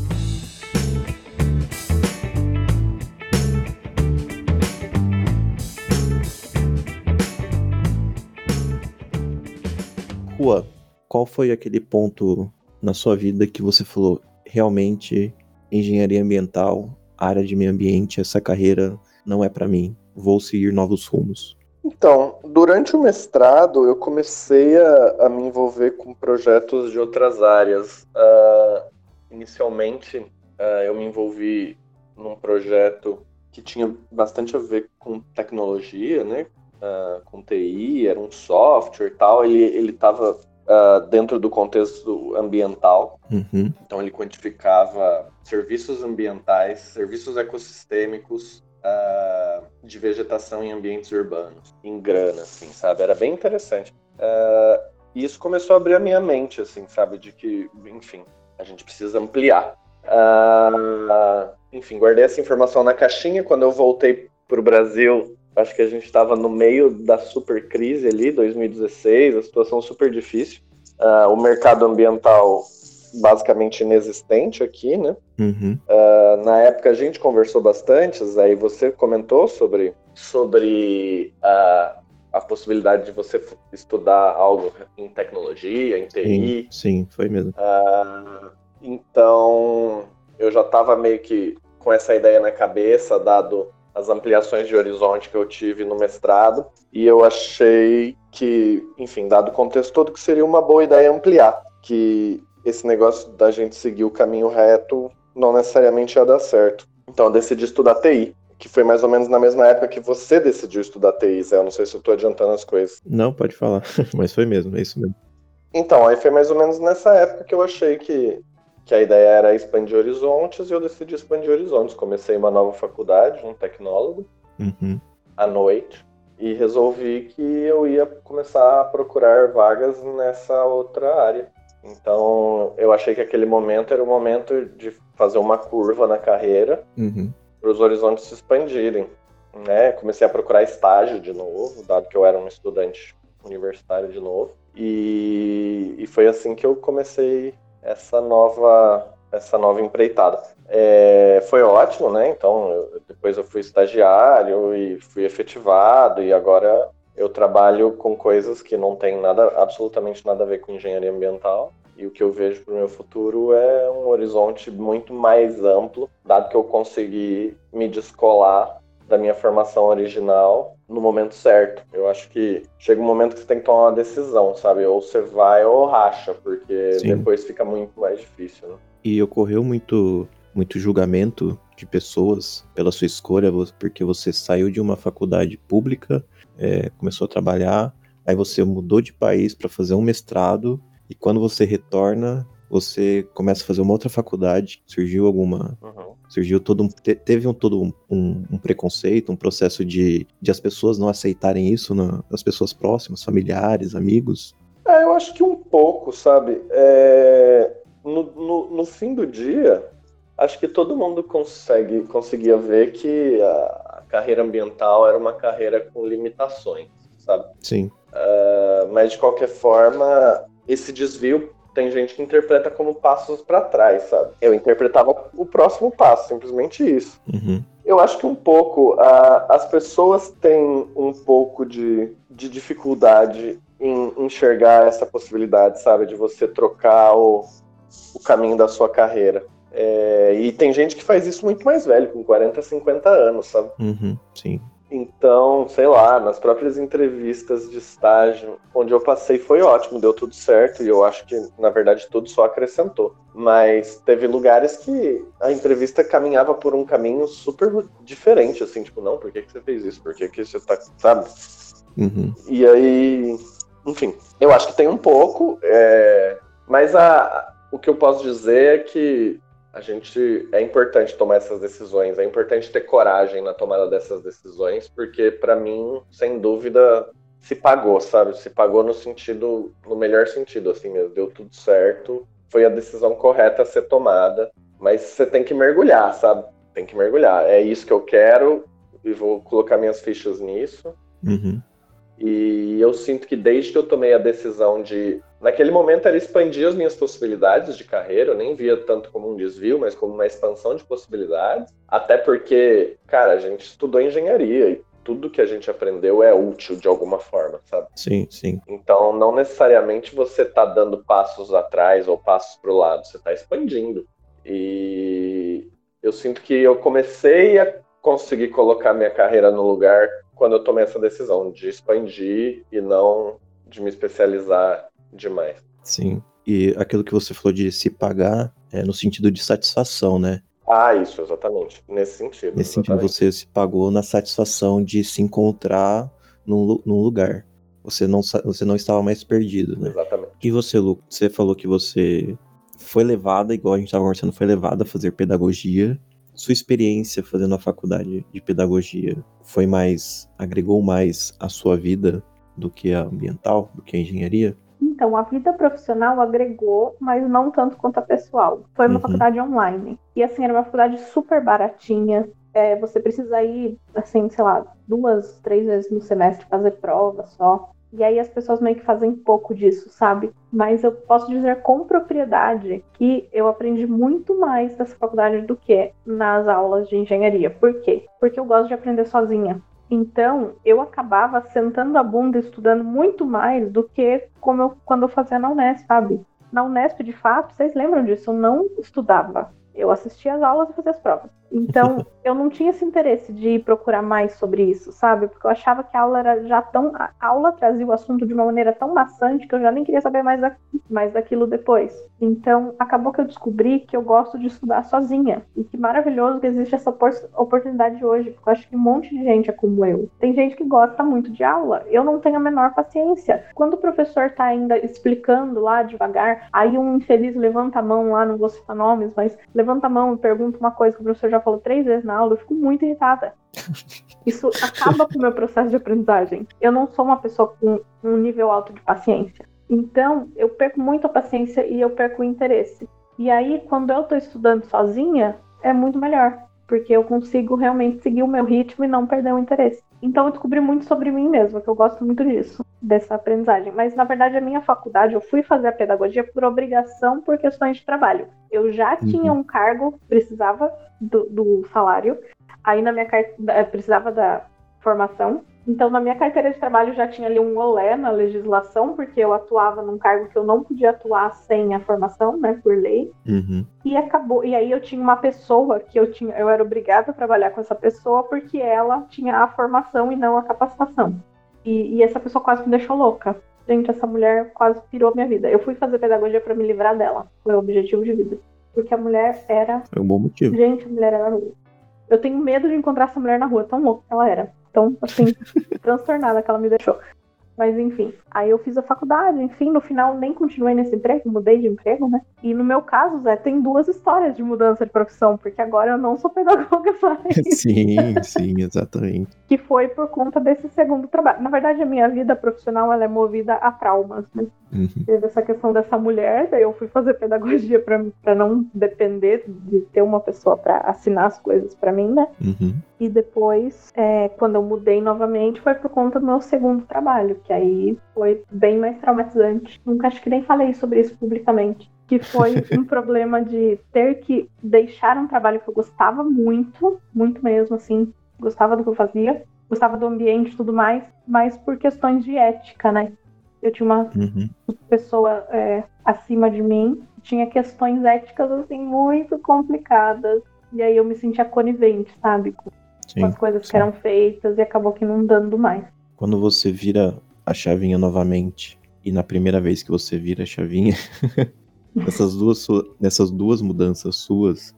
Rua, qual foi aquele ponto na sua vida que você falou realmente engenharia ambiental, área de meio ambiente, essa carreira não é para mim? Vou seguir novos rumos? Então, durante o mestrado, eu comecei a, a me envolver com projetos de outras áreas. Uh, inicialmente, uh, eu me envolvi num projeto que tinha bastante a ver com tecnologia, né? Uh, com TI, era um software e tal. Ele estava dentro do contexto ambiental. Uhum. Então, ele quantificava serviços ambientais, serviços ecossistêmicos uh, de vegetação em ambientes urbanos, em grana, assim, sabe? Era bem interessante. Uh, e isso começou a abrir a minha mente, assim, sabe? De que, enfim, a gente precisa ampliar. Uh, enfim, guardei essa informação na caixinha. Quando eu voltei para o Brasil, acho que a gente estava no meio da super crise ali, 2016, a situação super difícil. Uh, o mercado ambiental basicamente inexistente aqui, né? Uhum. Uh, na época a gente conversou bastante, aí você comentou sobre, sobre a, a possibilidade de você estudar algo em tecnologia, em TI. Sim, sim foi mesmo. Uh, então eu já estava meio que com essa ideia na cabeça, dado as ampliações de horizonte que eu tive no mestrado, e eu achei que, enfim, dado o contexto todo, que seria uma boa ideia ampliar, que esse negócio da gente seguir o caminho reto não necessariamente ia dar certo. Então eu decidi estudar TI, que foi mais ou menos na mesma época que você decidiu estudar TI, Zé. Eu não sei se eu tô adiantando as coisas. Não, pode falar, mas foi mesmo, é isso mesmo. Então, aí foi mais ou menos nessa época que eu achei que, que a ideia era expandir horizontes e eu decidi expandir horizontes. Comecei uma nova faculdade, um tecnólogo, uhum. à noite, e resolvi que eu ia começar a procurar vagas nessa outra área. Então, eu achei que aquele momento era o momento de fazer uma curva na carreira uhum. para os horizontes se expandirem. Né? Comecei a procurar estágio de novo, dado que eu era um estudante universitário de novo. E, e foi assim que eu comecei essa nova essa nova empreitada. É, foi ótimo, né? Então, eu, depois eu fui estagiário e fui efetivado, e agora eu trabalho com coisas que não tem nada, absolutamente nada a ver com engenharia ambiental. E o que eu vejo para o meu futuro é um horizonte muito mais amplo, dado que eu consegui me descolar da minha formação original no momento certo. Eu acho que chega um momento que você tem que tomar uma decisão, sabe? Ou você vai ou racha, porque Sim. depois fica muito mais difícil. Né? E ocorreu muito, muito julgamento de pessoas pela sua escolha, porque você saiu de uma faculdade pública é, começou a trabalhar, aí você mudou de país para fazer um mestrado, e quando você retorna, você começa a fazer uma outra faculdade, surgiu alguma. Uhum. Surgiu todo um. Te, teve um, todo um, um, um, preconceito, um processo de, de as pessoas não aceitarem isso, na, as pessoas próximas, familiares, amigos. É, eu acho que um pouco, sabe? É, no, no, no, fim do dia, acho que todo mundo consegue, conseguia ver que a, carreira ambiental era uma carreira com limitações, sabe? Sim. Uh, mas de qualquer forma, esse desvio tem gente que interpreta como passos para trás, sabe? Eu interpretava o próximo passo, simplesmente isso. Uhum. Eu acho que um pouco uh, as pessoas têm um pouco de, de dificuldade em enxergar essa possibilidade, sabe? De você trocar o, o caminho da sua carreira. É, e tem gente que faz isso muito mais velho, com 40, 50 anos, sabe? Uhum, sim. Então, sei lá, nas próprias entrevistas de estágio, onde eu passei foi ótimo, deu tudo certo, e eu acho que, na verdade, tudo só acrescentou. Mas teve lugares que a entrevista caminhava por um caminho super diferente, assim, tipo, não, por que, que você fez isso? Por que, que você tá, sabe? Uhum. E aí, enfim, eu acho que tem um pouco, é, mas a, o que eu posso dizer é que a gente é importante tomar essas decisões, é importante ter coragem na tomada dessas decisões, porque para mim, sem dúvida, se pagou, sabe? Se pagou no sentido, no melhor sentido, assim mesmo, deu tudo certo, foi a decisão correta a ser tomada, mas você tem que mergulhar, sabe? Tem que mergulhar. É isso que eu quero e vou colocar minhas fichas nisso. Uhum. E eu sinto que desde que eu tomei a decisão de. Naquele momento era expandir as minhas possibilidades de carreira, eu nem via tanto como um desvio, mas como uma expansão de possibilidades. Até porque, cara, a gente estudou engenharia e tudo que a gente aprendeu é útil de alguma forma, sabe? Sim, sim. Então, não necessariamente você tá dando passos atrás ou passos para o lado, você tá expandindo. E eu sinto que eu comecei a conseguir colocar minha carreira no lugar quando eu tomei essa decisão de expandir e não de me especializar demais. Sim. E aquilo que você falou de se pagar é no sentido de satisfação, né? Ah, isso, exatamente. Nesse sentido. Nesse exatamente. sentido, você se pagou na satisfação de se encontrar num, num lugar. Você não, você não estava mais perdido, né? Exatamente. E você, Lu, você falou que você foi levada, igual a gente estava conversando, foi levada a fazer pedagogia sua experiência fazendo a faculdade de pedagogia foi mais agregou mais à sua vida do que a ambiental, do que a engenharia? Então, a vida profissional agregou, mas não tanto quanto a pessoal. Foi uma uhum. faculdade online. E assim, era uma faculdade super baratinha. É, você precisa ir, assim, sei lá, duas, três vezes no semestre fazer prova só. E aí as pessoas meio que fazem pouco disso, sabe? Mas eu posso dizer com propriedade que eu aprendi muito mais nessa faculdade do que nas aulas de engenharia. Por quê? Porque eu gosto de aprender sozinha. Então, eu acabava sentando a bunda estudando muito mais do que como eu, quando eu fazia na Unesp, sabe? Na Unesp, de fato, vocês lembram disso? Eu não estudava. Eu assistia as aulas e fazia as provas. Então, eu não tinha esse interesse de procurar mais sobre isso, sabe? Porque eu achava que a aula era já tão. A aula trazia o assunto de uma maneira tão maçante que eu já nem queria saber mais, da... mais daquilo depois. Então, acabou que eu descobri que eu gosto de estudar sozinha. E que maravilhoso que existe essa oportunidade hoje, porque eu acho que um monte de gente é como eu. Tem gente que gosta muito de aula. Eu não tenho a menor paciência. Quando o professor tá ainda explicando lá devagar, aí um infeliz levanta a mão lá, não vou citar nomes, mas levanta a mão e pergunta uma coisa que o professor já falou três vezes na aula, eu fico muito irritada. Isso acaba com o meu processo de aprendizagem. Eu não sou uma pessoa com um nível alto de paciência. Então, eu perco muito a paciência e eu perco o interesse. E aí, quando eu estou estudando sozinha, é muito melhor, porque eu consigo realmente seguir o meu ritmo e não perder o interesse. Então, eu descobri muito sobre mim mesma, que eu gosto muito disso, dessa aprendizagem. Mas, na verdade, a minha faculdade, eu fui fazer a pedagogia por obrigação, por questões de trabalho. Eu já uhum. tinha um cargo, precisava do, do salário. Aí na minha carteira precisava da formação. Então na minha carteira de trabalho já tinha ali um olé na legislação, porque eu atuava num cargo que eu não podia atuar sem a formação, né, por lei. Uhum. E acabou. E aí eu tinha uma pessoa que eu tinha, eu era obrigada a trabalhar com essa pessoa porque ela tinha a formação e não a capacitação. E, e essa pessoa quase me deixou louca. Gente, essa mulher quase pirou minha vida. Eu fui fazer pedagogia para me livrar dela. Foi o objetivo de vida. Porque a mulher era. Foi um bom motivo. Gente, a mulher era. Eu tenho medo de encontrar essa mulher na rua, tão louca que ela era. Tão, assim, transtornada que ela me deixou. Mas enfim, aí eu fiz a faculdade, enfim, no final nem continuei nesse emprego, mudei de emprego, né? E no meu caso, Zé, tem duas histórias de mudança de profissão, porque agora eu não sou pedagoga mais. Sim, sim, exatamente. que foi por conta desse segundo trabalho. Na verdade, a minha vida profissional ela é movida a traumas, né? Uhum. Teve essa questão dessa mulher, daí eu fui fazer pedagogia para não depender de ter uma pessoa para assinar as coisas para mim, né? Uhum. E depois, é, quando eu mudei novamente, foi por conta do meu segundo trabalho, que aí foi bem mais traumatizante. Nunca acho que nem falei sobre isso publicamente. Que foi um problema de ter que deixar um trabalho que eu gostava muito, muito mesmo, assim, gostava do que eu fazia, gostava do ambiente e tudo mais, mas por questões de ética, né? Eu tinha uma uhum. pessoa é, acima de mim, tinha questões éticas assim muito complicadas. E aí eu me sentia conivente, sabe? Com, sim, com as coisas sim. que eram feitas e acabou que não dando mais. Quando você vira a chavinha novamente, e na primeira vez que você vira a chavinha, nessas, duas, nessas duas mudanças suas,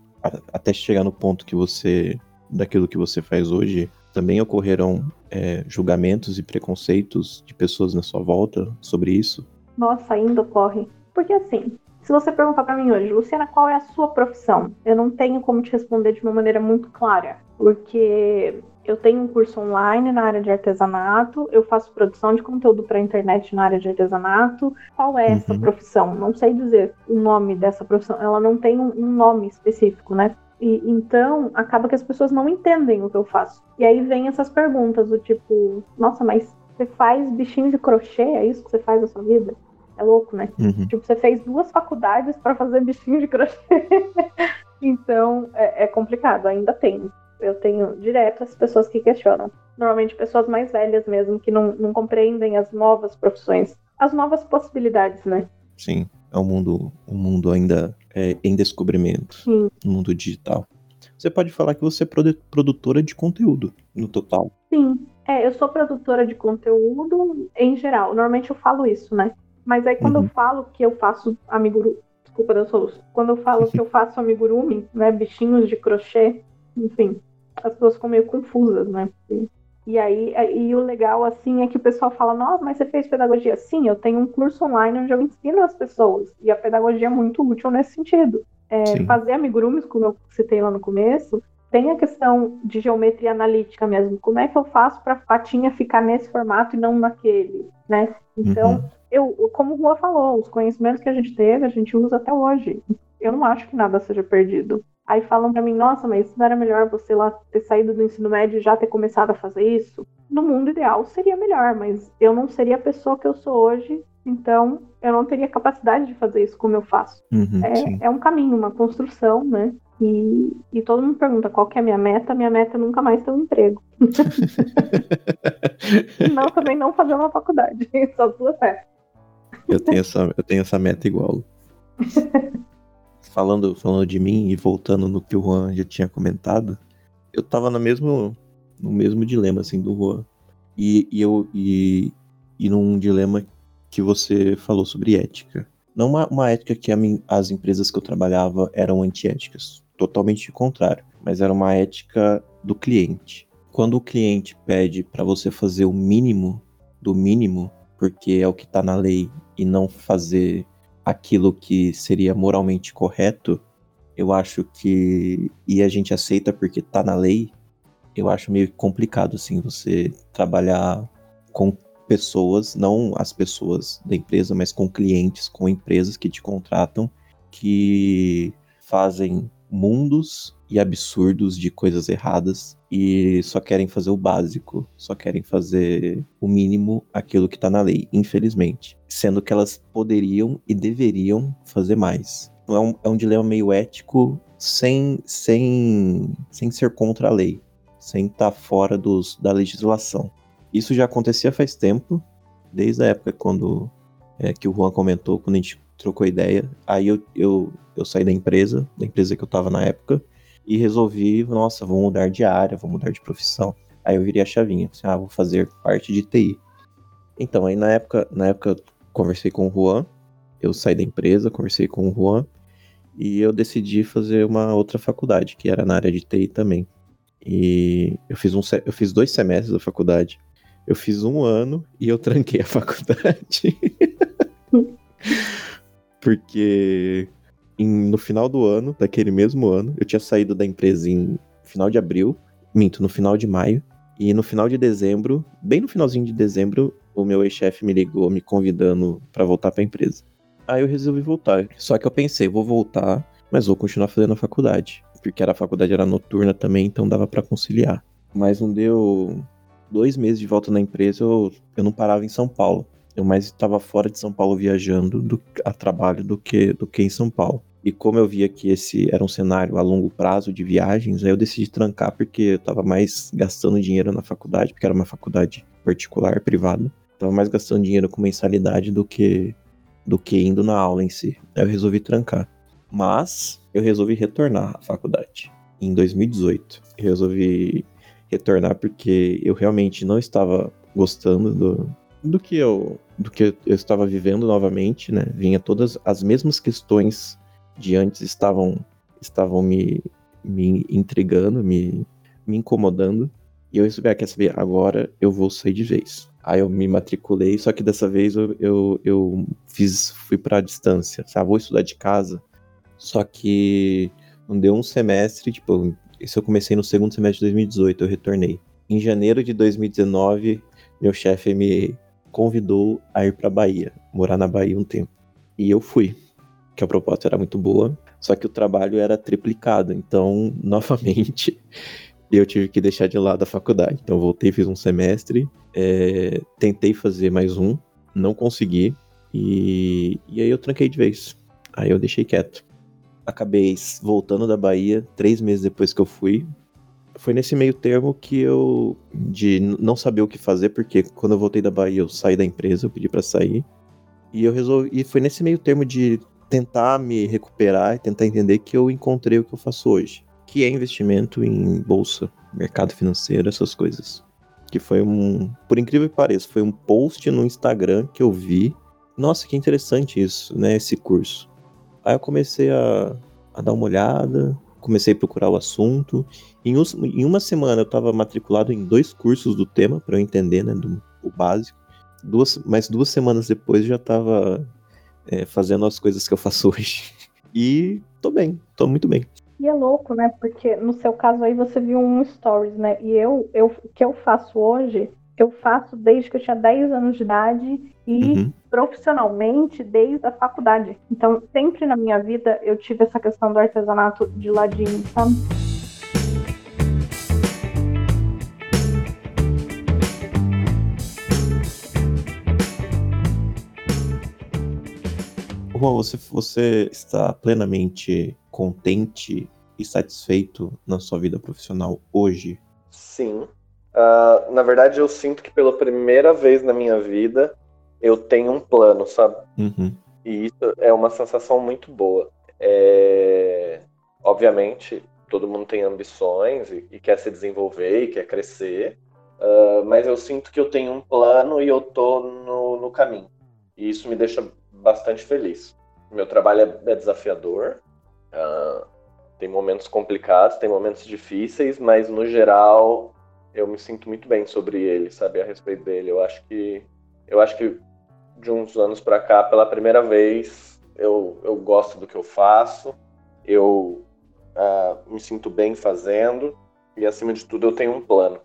até chegar no ponto que você. daquilo que você faz hoje, também ocorreram é, julgamentos e preconceitos de pessoas na sua volta sobre isso? Nossa, ainda ocorre. Porque assim, se você perguntar para mim hoje, Luciana, qual é a sua profissão? Eu não tenho como te responder de uma maneira muito clara, porque eu tenho um curso online na área de artesanato, eu faço produção de conteúdo para internet na área de artesanato. Qual é essa uhum. profissão? Não sei dizer o nome dessa profissão. Ela não tem um nome específico, né? E, então, acaba que as pessoas não entendem o que eu faço. E aí vem essas perguntas do tipo, nossa, mas você faz bichinho de crochê? É isso que você faz na sua vida? É louco, né? Uhum. Tipo, você fez duas faculdades para fazer bichinho de crochê. então, é, é complicado, ainda tem. Eu tenho direto as pessoas que questionam. Normalmente pessoas mais velhas mesmo, que não, não compreendem as novas profissões, as novas possibilidades, né? Sim, é um mundo, um mundo ainda é, em descobrimento, Sim. um mundo digital. Você pode falar que você é produtora de conteúdo, no total. Sim, é, eu sou produtora de conteúdo em geral. Normalmente eu falo isso, né? Mas aí quando uhum. eu falo que eu faço amigurumi, desculpa da soluço, quando eu falo que eu faço amigurumi, né, bichinhos de crochê, enfim, as pessoas ficam meio confusas, né? E aí, e o legal, assim, é que o pessoal fala, nossa, mas você fez pedagogia? Sim, eu tenho um curso online onde eu ensino as pessoas, e a pedagogia é muito útil nesse sentido. É, fazer amigurumis, como eu citei lá no começo, tem a questão de geometria analítica mesmo. Como é que eu faço para a patinha ficar nesse formato e não naquele, né? Então, uhum eu, como o Juan falou, os conhecimentos que a gente teve, a gente usa até hoje. Eu não acho que nada seja perdido. Aí falam para mim, nossa, mas não era melhor você lá ter saído do ensino médio e já ter começado a fazer isso? No mundo ideal seria melhor, mas eu não seria a pessoa que eu sou hoje, então eu não teria capacidade de fazer isso como eu faço. Uhum, é, é, um caminho, uma construção, né? E, e todo mundo pergunta qual que é a minha meta. Minha meta é nunca mais ter um emprego. não, também não fazer uma faculdade. Só duas metas. Eu tenho essa, eu tenho essa meta igual. falando, falando de mim e voltando no que o Juan já tinha comentado, eu tava no mesmo, no mesmo dilema assim do Juan. E, e eu e, e num dilema que você falou sobre ética. Não uma, uma ética que mim, as empresas que eu trabalhava eram antiéticas, totalmente contrário, mas era uma ética do cliente. Quando o cliente pede para você fazer o mínimo do mínimo, porque é o que está na lei e não fazer aquilo que seria moralmente correto, eu acho que. E a gente aceita porque tá na lei, eu acho meio complicado, assim, você trabalhar com pessoas, não as pessoas da empresa, mas com clientes, com empresas que te contratam, que fazem mundos e absurdos de coisas erradas e só querem fazer o básico, só querem fazer o mínimo aquilo que tá na lei, infelizmente. Sendo que elas poderiam e deveriam fazer mais. É um, é um dilema meio ético sem, sem, sem ser contra a lei, sem estar tá fora dos, da legislação. Isso já acontecia faz tempo, desde a época quando é, que o Juan comentou, quando a gente trocou ideia. Aí eu, eu, eu saí da empresa, da empresa que eu tava na época, e resolvi, nossa, vou mudar de área, vou mudar de profissão. Aí eu virei a chavinha, assim, ah, vou fazer parte de TI. Então, aí na época, na época conversei com o Juan, eu saí da empresa, conversei com o Juan, e eu decidi fazer uma outra faculdade, que era na área de TI também. E eu fiz, um, eu fiz dois semestres da faculdade. Eu fiz um ano e eu tranquei a faculdade. Porque em, no final do ano, daquele mesmo ano, eu tinha saído da empresa em final de abril, minto, no final de maio, e no final de dezembro, bem no finalzinho de dezembro, o meu ex-chefe me ligou me convidando para voltar para a empresa. Aí eu resolvi voltar. Só que eu pensei, vou voltar, mas vou continuar fazendo a faculdade, porque era a faculdade era noturna também, então dava para conciliar. Mas não deu dois meses de volta na empresa, eu, eu não parava em São Paulo. Eu mais estava fora de São Paulo viajando do, a trabalho do que, do que em São Paulo. E como eu via que esse era um cenário a longo prazo de viagens, aí eu decidi trancar porque eu estava mais gastando dinheiro na faculdade, porque era uma faculdade particular, privada. Estava mais gastando dinheiro com mensalidade do que do que indo na aula em si. Aí eu resolvi trancar. Mas eu resolvi retornar à faculdade em 2018. Eu resolvi retornar porque eu realmente não estava gostando do, do que eu do que eu estava vivendo novamente, né? Vinha todas as mesmas questões de antes estavam estavam me, me intrigando, me, me incomodando. E eu disse, ah, quer saber, agora eu vou sair de vez. Aí eu me matriculei, só que dessa vez eu, eu, eu fiz, fui pra distância, sabe? Vou estudar de casa. Só que não deu um semestre, tipo, isso eu comecei no segundo semestre de 2018, eu retornei. Em janeiro de 2019, meu chefe me convidou a ir pra Bahia, morar na Bahia um tempo. E eu fui, que a proposta era muito boa, só que o trabalho era triplicado, então, novamente, eu tive que deixar de lado a faculdade. Então, voltei, fiz um semestre, é, tentei fazer mais um, não consegui, e, e aí eu tranquei de vez. Aí eu deixei quieto. Acabei voltando da Bahia três meses depois que eu fui. Foi nesse meio termo que eu. de não saber o que fazer, porque quando eu voltei da Bahia eu saí da empresa, eu pedi para sair. E eu resolvi. E foi nesse meio termo de tentar me recuperar e tentar entender que eu encontrei o que eu faço hoje que é investimento em bolsa, mercado financeiro, essas coisas. Que foi um, por incrível que pareça, foi um post no Instagram que eu vi. Nossa, que interessante isso, né? Esse curso. Aí eu comecei a, a dar uma olhada, comecei a procurar o assunto. Em, um, em uma semana eu estava matriculado em dois cursos do tema, para eu entender, né? Do, o básico. Duas, mas duas semanas depois já estava é, fazendo as coisas que eu faço hoje. E tô bem, tô muito bem. E é louco, né? Porque no seu caso aí você viu um stories, né? E eu, eu o que eu faço hoje, eu faço desde que eu tinha 10 anos de idade e uhum. profissionalmente desde a faculdade. Então, sempre na minha vida eu tive essa questão do artesanato de ladinho, sabe? Juan, você, você está plenamente contente e satisfeito na sua vida profissional hoje? Sim. Uh, na verdade, eu sinto que pela primeira vez na minha vida eu tenho um plano, sabe? Uhum. E isso é uma sensação muito boa. É... Obviamente, todo mundo tem ambições e, e, quer se desenvolver e quer crescer, uh, mas eu sinto que eu tenho um plano e eu tô no, no caminho. E isso me deixa bastante feliz. Meu trabalho é, é desafiador, uh, tem momentos complicados, tem momentos difíceis, mas no geral eu me sinto muito bem sobre ele, sabe, a respeito dele. Eu acho que eu acho que de uns anos para cá, pela primeira vez, eu, eu gosto do que eu faço, eu uh, me sinto bem fazendo e acima de tudo eu tenho um plano.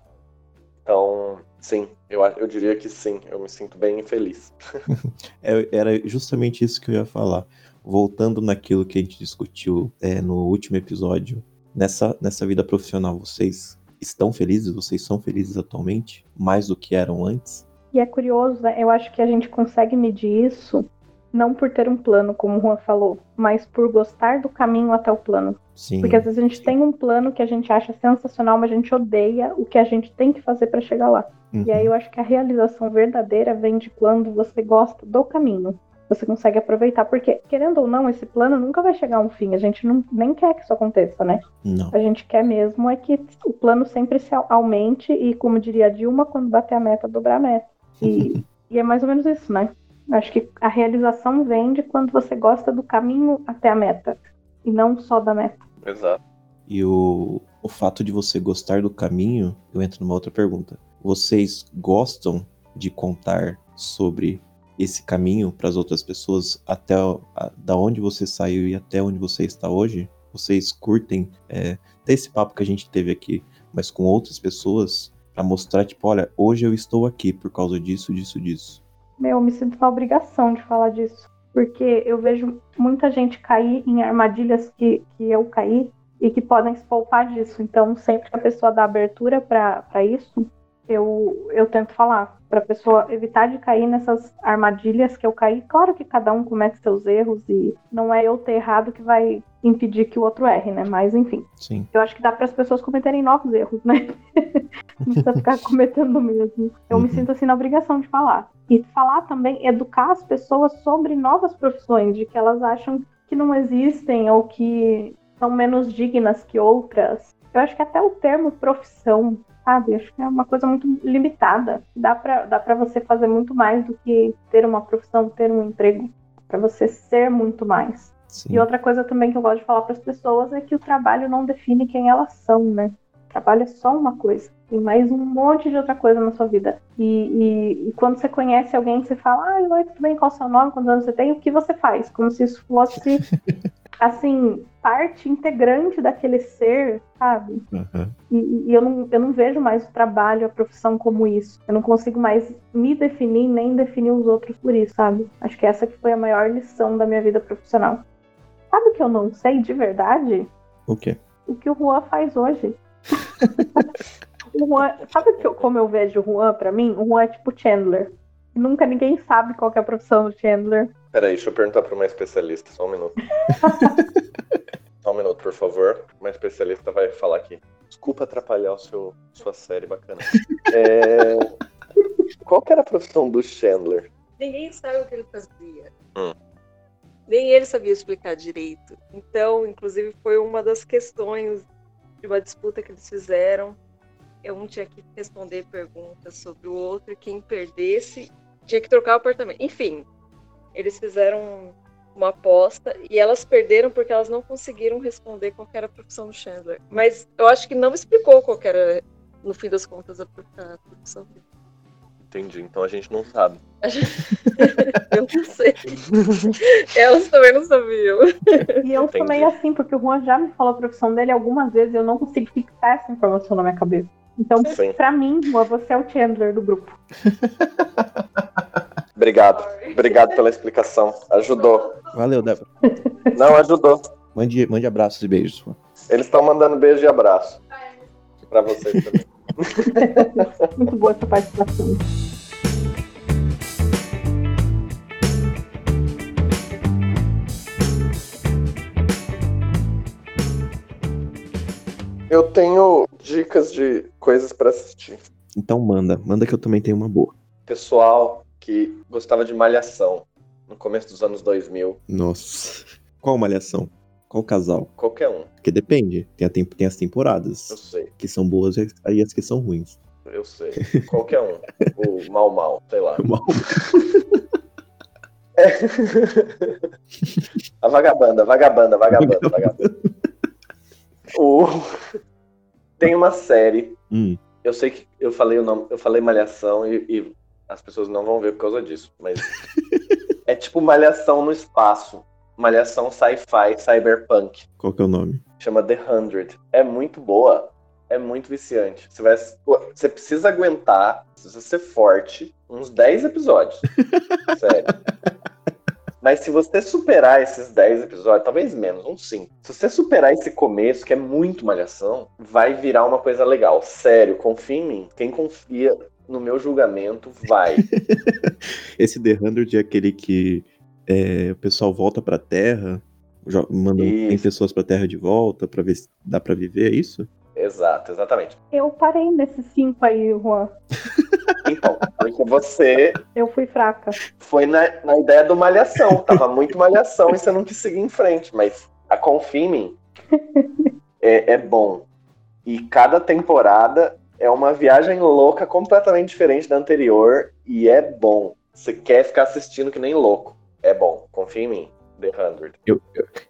Então, sim, eu, eu diria que sim, eu me sinto bem feliz. É, era justamente isso que eu ia falar. Voltando naquilo que a gente discutiu é, no último episódio, nessa, nessa vida profissional, vocês estão felizes? Vocês são felizes atualmente? Mais do que eram antes? E é curioso, né? Eu acho que a gente consegue medir isso não por ter um plano, como o Juan falou, mas por gostar do caminho até o plano. Sim, Porque às vezes a gente tem um plano que a gente acha sensacional, mas a gente odeia o que a gente tem que fazer para chegar lá. Uhum. E aí eu acho que a realização verdadeira vem de quando você gosta do caminho. Você consegue aproveitar, porque, querendo ou não, esse plano nunca vai chegar a um fim. A gente não, nem quer que isso aconteça, né? Não. A gente quer mesmo é que o plano sempre se aumente e, como diria a Dilma, quando bater a meta, dobrar a meta. E, e é mais ou menos isso, né? Acho que a realização vem de quando você gosta do caminho até a meta e não só da meta. Exato. E o, o fato de você gostar do caminho, eu entro numa outra pergunta. Vocês gostam de contar sobre esse caminho para as outras pessoas até a, da onde você saiu e até onde você está hoje? Vocês curtem é, esse papo que a gente teve aqui, mas com outras pessoas para mostrar tipo, olha, hoje eu estou aqui por causa disso, disso, disso. Meu, eu me sinto na obrigação de falar disso. Porque eu vejo muita gente cair em armadilhas que, que eu caí e que podem se poupar disso. Então, sempre que a pessoa dá abertura para isso, eu, eu tento falar para a pessoa evitar de cair nessas armadilhas que eu caí. Claro que cada um comete seus erros e não é eu ter errado que vai impedir que o outro erre, né? Mas enfim. Sim. Eu acho que dá para as pessoas cometerem novos erros, né? não precisa ficar cometendo o mesmo. Eu uhum. me sinto assim na obrigação de falar. E falar também, educar as pessoas sobre novas profissões, de que elas acham que não existem ou que são menos dignas que outras. Eu acho que até o termo profissão sabe? Acho que é uma coisa muito limitada. Dá pra, dá pra você fazer muito mais do que ter uma profissão, ter um emprego. para você ser muito mais. Sim. E outra coisa também que eu gosto de falar para as pessoas é que o trabalho não define quem elas são, né? O trabalho é só uma coisa. tem mais um monte de outra coisa na sua vida. E, e, e quando você conhece alguém, você fala, ah, oi, tudo bem, qual é o seu nome, quantos anos você tem, o que você faz? Como se isso fosse, assim, parte integrante daquele ser, sabe? Aham. E, e eu, não, eu não vejo mais o trabalho, a profissão como isso. Eu não consigo mais me definir, nem definir os outros por isso, sabe? Acho que essa que foi a maior lição da minha vida profissional. Sabe o que eu não sei de verdade? O quê? O que o Juan faz hoje. O Juan, sabe que eu- como eu vejo o Juan pra mim? O Juan é tipo Chandler. Nunca ninguém sabe qual que é a profissão do Chandler. Peraí, deixa eu perguntar pra uma especialista, só um minuto. só um minuto, por favor. Uma especialista vai falar aqui. Desculpa atrapalhar o seu, sua série bacana. É, Qual que era a profissão do Chandler? Ninguém sabe o que ele fazia. Hum. Nem ele sabia explicar direito. Então, inclusive, foi uma das questões de uma disputa que eles fizeram. Um tinha que responder perguntas sobre o outro, e quem perdesse tinha que trocar o apartamento. Enfim, eles fizeram uma aposta e elas perderam porque elas não conseguiram responder qual que era a profissão do Chandler. Mas eu acho que não explicou qual que era, no fim das contas, a prof- a profissão dele. Entendi, então a gente não sabe. Eu não sei. Elas também não sabiam. E eu Entendi. sou meio assim, porque o Juan já me falou a profissão dele algumas vezes e eu não consigo fixar essa informação na minha cabeça. Então, Sim. pra mim, você é o Chandler do grupo. Obrigado. Obrigado pela explicação. Ajudou. Valeu, Débora. Não, ajudou. Mande, mande abraços e beijos. Eles estão mandando beijo e abraço. Pra vocês também. Muito boa essa participação. Eu tenho dicas de coisas pra assistir. Então manda, manda que eu também tenho uma boa. Pessoal que gostava de Malhação no começo dos anos 2000, Nossa. Qual malhação? Qual casal? qualquer um, Porque depende. Tem, a tem as eu temporadas sei, que são boas e as que são ruins. eu sei, qualquer um, o Mal Mal, sei lá. Mal. A vagabanda, vagabanda, vagabanda, vagabanda. O... Tem uma série, Hum, eu sei que eu falei o nome, eu falei Malhação e, e as pessoas não vão ver por causa disso, mas é tipo Malhação no espaço, Malhação sci-fi, cyberpunk. qual que é o nome? chama The Hundred. É muito boa, é muito viciante. Você, vai, você precisa aguentar, precisa ser forte, uns 10 episódios. Sério. Mas se você superar esses 10 episódios, talvez menos, uns 5. Se você superar esse começo, que é muito malhação, vai virar uma coisa legal. Sério, confia em mim. Quem confia no meu julgamento, vai. Esse The Hundred é aquele que é, o pessoal volta pra Terra, manda tem pessoas pra Terra de volta pra ver se dá pra viver, é isso? Exato, exatamente. Eu parei nesses cinco aí, Juan. Então, porque você Eu fui fraca. foi na, na ideia do malhação. Tava muito malhação e você não quis seguir em frente. Mas a Confia em mim é, é bom. E cada temporada é uma viagem louca, completamente diferente da anterior. E é bom. Você quer ficar assistindo que nem louco. É bom. Confia em mim. The Hundred.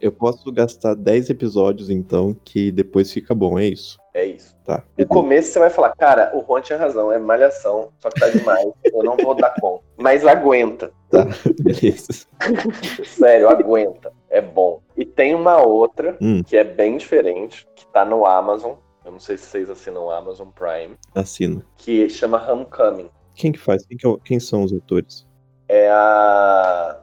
Eu posso gastar 10 episódios, então, que depois fica bom, é isso? É isso. Tá. No começo você vai falar, cara, o Juan tinha razão, é malhação, só que tá demais, eu não vou dar conta. Mas aguenta. Beleza. Sério, aguenta. É bom. E tem uma outra Hum. que é bem diferente, que tá no Amazon. Eu não sei se vocês assinam o Amazon Prime, Assino. que chama Homecoming. Quem que faz? Quem, que é o- quem são os atores? É a.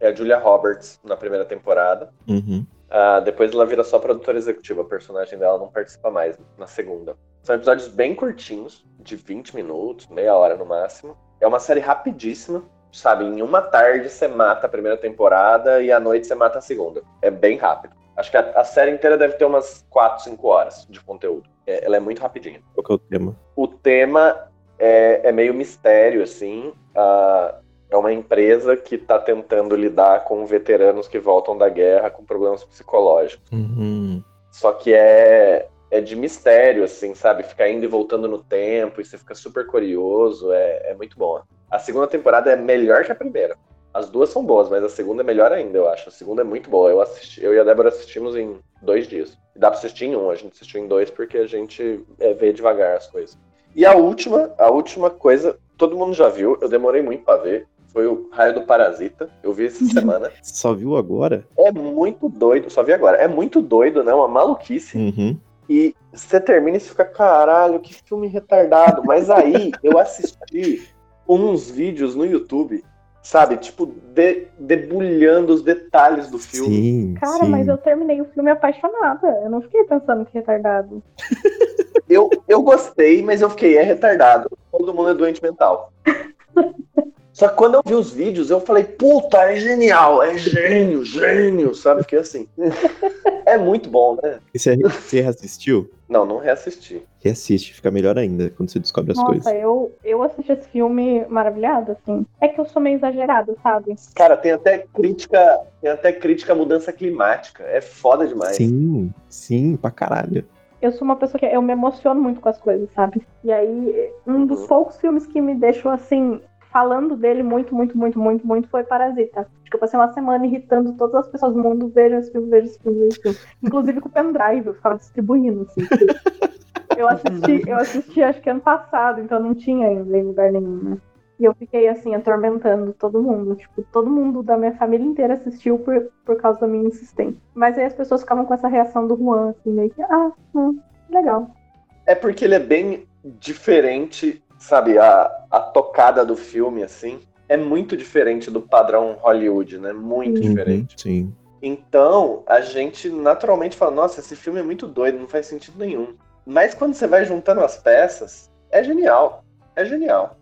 É a Julia Roberts na primeira temporada. Uhum. Ah, depois ela vira só produtora executiva. A personagem dela não participa mais na segunda. São episódios bem curtinhos, de 20 minutos, meia hora no máximo. É uma série rapidíssima. Sabe, em uma tarde você mata a primeira temporada e à noite você mata a segunda. É bem rápido. Acho que a, a série inteira deve ter umas 4, 5 horas de conteúdo. É- ela é muito rapidinha. Qual que é o tema? O tema é, é meio mistério, assim. Ah, é uma empresa que está tentando lidar com veteranos que voltam da guerra com problemas psicológicos. Uhum. Só que é, é de mistério, assim, sabe? Ficar indo e voltando no tempo e você fica super curioso. É, é muito bom. A segunda temporada é melhor que a primeira. As duas são boas, mas a segunda é melhor ainda, eu acho. A segunda é muito boa. Eu, assisti, eu e a Débora assistimos em dois dias. Dá pra assistir em um, a gente assistiu em dois porque a gente é, vê devagar as coisas. E a última, a última coisa, todo mundo já viu, eu demorei muito pra ver, foi o Raio do Parasita. Eu vi essa semana. Só viu agora? É muito doido, só vi agora. É muito doido, né? Uma maluquice. Uhum. E você termina e fica, caralho, que filme retardado. Mas aí eu assisti uns vídeos no YouTube sabe? Tipo, de, debulhando os detalhes do filme. Sim, Cara, sim. mas eu terminei o filme apaixonada. Eu não fiquei pensando que retardado. Eu, eu gostei, mas eu fiquei, é retardado. Todo mundo é doente mental. Só que quando eu vi os vídeos, eu falei, puta, é genial, é gênio, gênio, sabe? Fiquei assim. É muito bom, né? E Você, você reassistiu? Não, não reassisti. Reassiste, fica melhor ainda quando você descobre as Nossa, coisas. eu, eu assisti esse filme maravilhado, assim. É que eu sou meio exagerada, sabe? Cara, tem até crítica, tem até crítica à mudança climática. É foda demais. Sim, sim, pra caralho. Eu sou uma pessoa que eu me emociono muito com as coisas, sabe? E aí, um dos Uhum. poucos filmes que me deixou assim, falando dele muito, muito, muito, muito, muito, foi Parasita. Acho que eu passei uma semana irritando todas as pessoas do mundo, vejam esse filme, vejam esse filme, vejam esse filme. Inclusive com o pendrive, eu ficava distribuindo, assim. Eu assisti, eu assisti acho que ano passado, então não tinha ainda em lugar nenhum, né? E eu fiquei assim, atormentando todo mundo. Tipo, todo mundo da minha família inteira assistiu por, por causa da minha insistência. Mas aí as pessoas ficavam com essa reação do Juan, assim, meio que, ah, hum, legal. É porque ele é bem diferente, sabe? A, a tocada do filme, assim, é muito diferente do padrão Hollywood, né? Muito Uhum. diferente. Sim. Então, a gente naturalmente fala, nossa, esse filme é muito doido, não faz sentido nenhum. Mas quando você vai juntando as peças, é genial. É genial.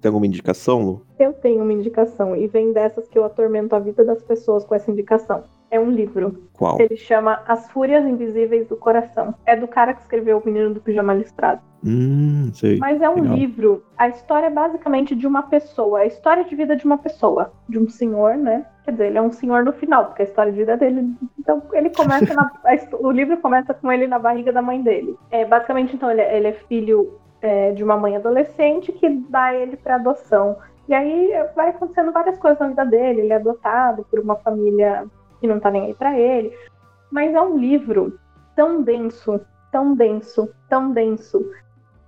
Tem alguma indicação, Lu? Eu tenho uma indicação, e vem dessas que eu atormento a vida das pessoas com essa indicação. É um livro. Qual? Ele chama As Fúrias Invisíveis do Coração. É do cara que escreveu O Menino do Pijama Listrado. Hum, sei. Mas é um Legal. livro, a história é basicamente de uma pessoa, a história de vida de uma pessoa, de um senhor, né? Quer dizer, ele é um senhor no final, porque a história de vida dele. Então, ele começa na. o livro começa com ele na barriga da mãe dele. É, basicamente, então, ele, é- ele é filho é, de uma mãe adolescente que dá ele para adoção. E aí vai acontecendo várias coisas na vida dele. Ele é adotado por uma família que não tá nem aí pra ele. Mas é um livro tão denso, tão denso, tão denso.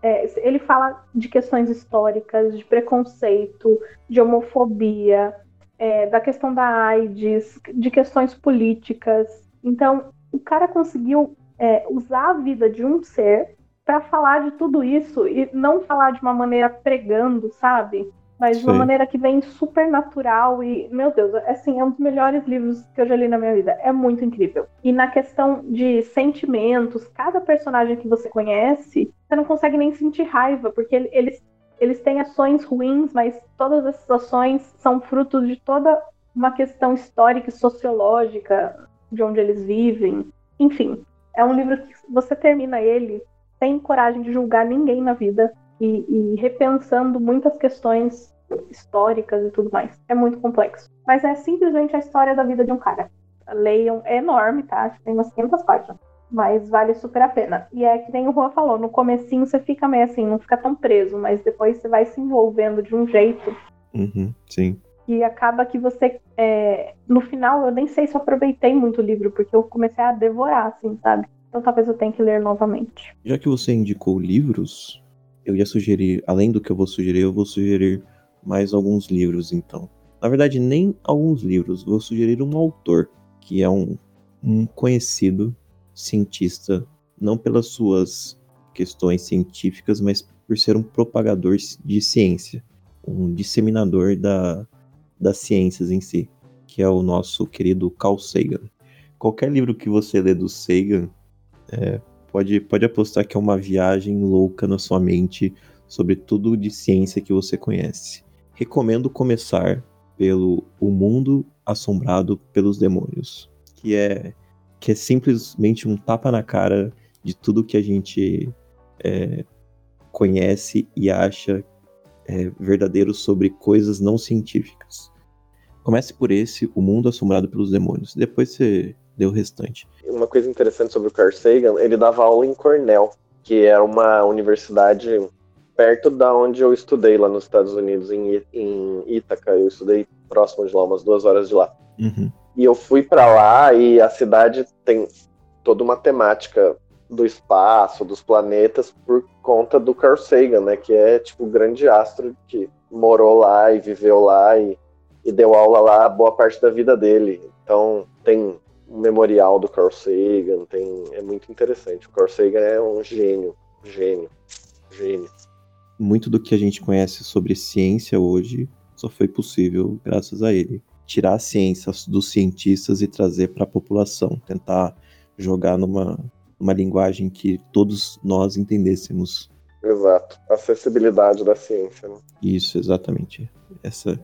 É, ele fala de questões históricas, de preconceito, de homofobia, é, da questão da AIDS, de questões políticas. Então, o cara conseguiu é, usar a vida de um ser para falar de tudo isso e não falar de uma maneira pregando, sabe? Mas de uma Sei. maneira que vem super natural e, meu Deus, assim, é um dos melhores livros que eu já li na minha vida. É muito incrível. E na questão de sentimentos, cada personagem que você conhece, você não consegue nem sentir raiva, porque ele- eles, eles têm ações ruins, mas todas essas ações são frutos de toda uma questão histórica e sociológica de onde eles vivem. Enfim, é um livro que você termina ele sem coragem de julgar ninguém na vida e, e repensando muitas questões históricas e tudo mais. É muito complexo. Mas é simplesmente a história da vida de um cara. Leiam, é enorme, tá? Acho que tem umas 500 páginas. Mas vale super a pena. E é que nem o Juan falou, no comecinho você fica meio assim, não fica tão preso, mas depois você vai se envolvendo de um jeito Uhum, sim. que acaba que você. é, no final, eu nem sei se eu aproveitei muito o livro, porque eu comecei a devorar, assim, sabe? Então talvez eu tenha que ler novamente. Já que você indicou livros, eu ia sugerir, além do que eu vou sugerir, eu vou sugerir mais alguns livros, então. Na verdade, nem alguns livros, vou sugerir um autor, que é um, um conhecido cientista, não pelas suas questões científicas, mas por ser um propagador de ciência, um disseminador da, das ciências em si, que é o nosso querido Carl Sagan. Qualquer livro que você lê do Sagan, é, pode, pode apostar que é uma viagem louca na sua mente sobre tudo de ciência que você conhece. Recomendo começar pelo O Mundo Assombrado pelos Demônios, que é, que é simplesmente um tapa na cara de tudo que a gente é, conhece e acha é, verdadeiro sobre coisas não científicas. Comece por esse, O Mundo Assombrado pelos Demônios. Depois você lê o restante. Uma coisa interessante sobre o Carl Sagan, ele dava aula em Cornell, que é uma universidade perto da onde eu estudei lá nos Estados Unidos, em, em Ítaca. Eu estudei próximo de lá, umas duas horas de lá. Uhum. E eu fui pra lá e a cidade tem toda uma temática do espaço, dos planetas, por conta do Carl Sagan, né? Que é tipo o grande astro que morou lá e viveu lá e, e deu aula lá boa parte da vida dele. Então tem um memorial do Carl Sagan, tem, é muito interessante. O Carl Sagan é um gênio, gênio, gênio. Muito do que a gente conhece sobre ciência hoje só foi possível graças a ele. Tirar a ciência dos cientistas e trazer para a população, tentar jogar numa, numa linguagem que todos nós entendêssemos. Exato, acessibilidade da ciência. Né? Isso, exatamente. Essa,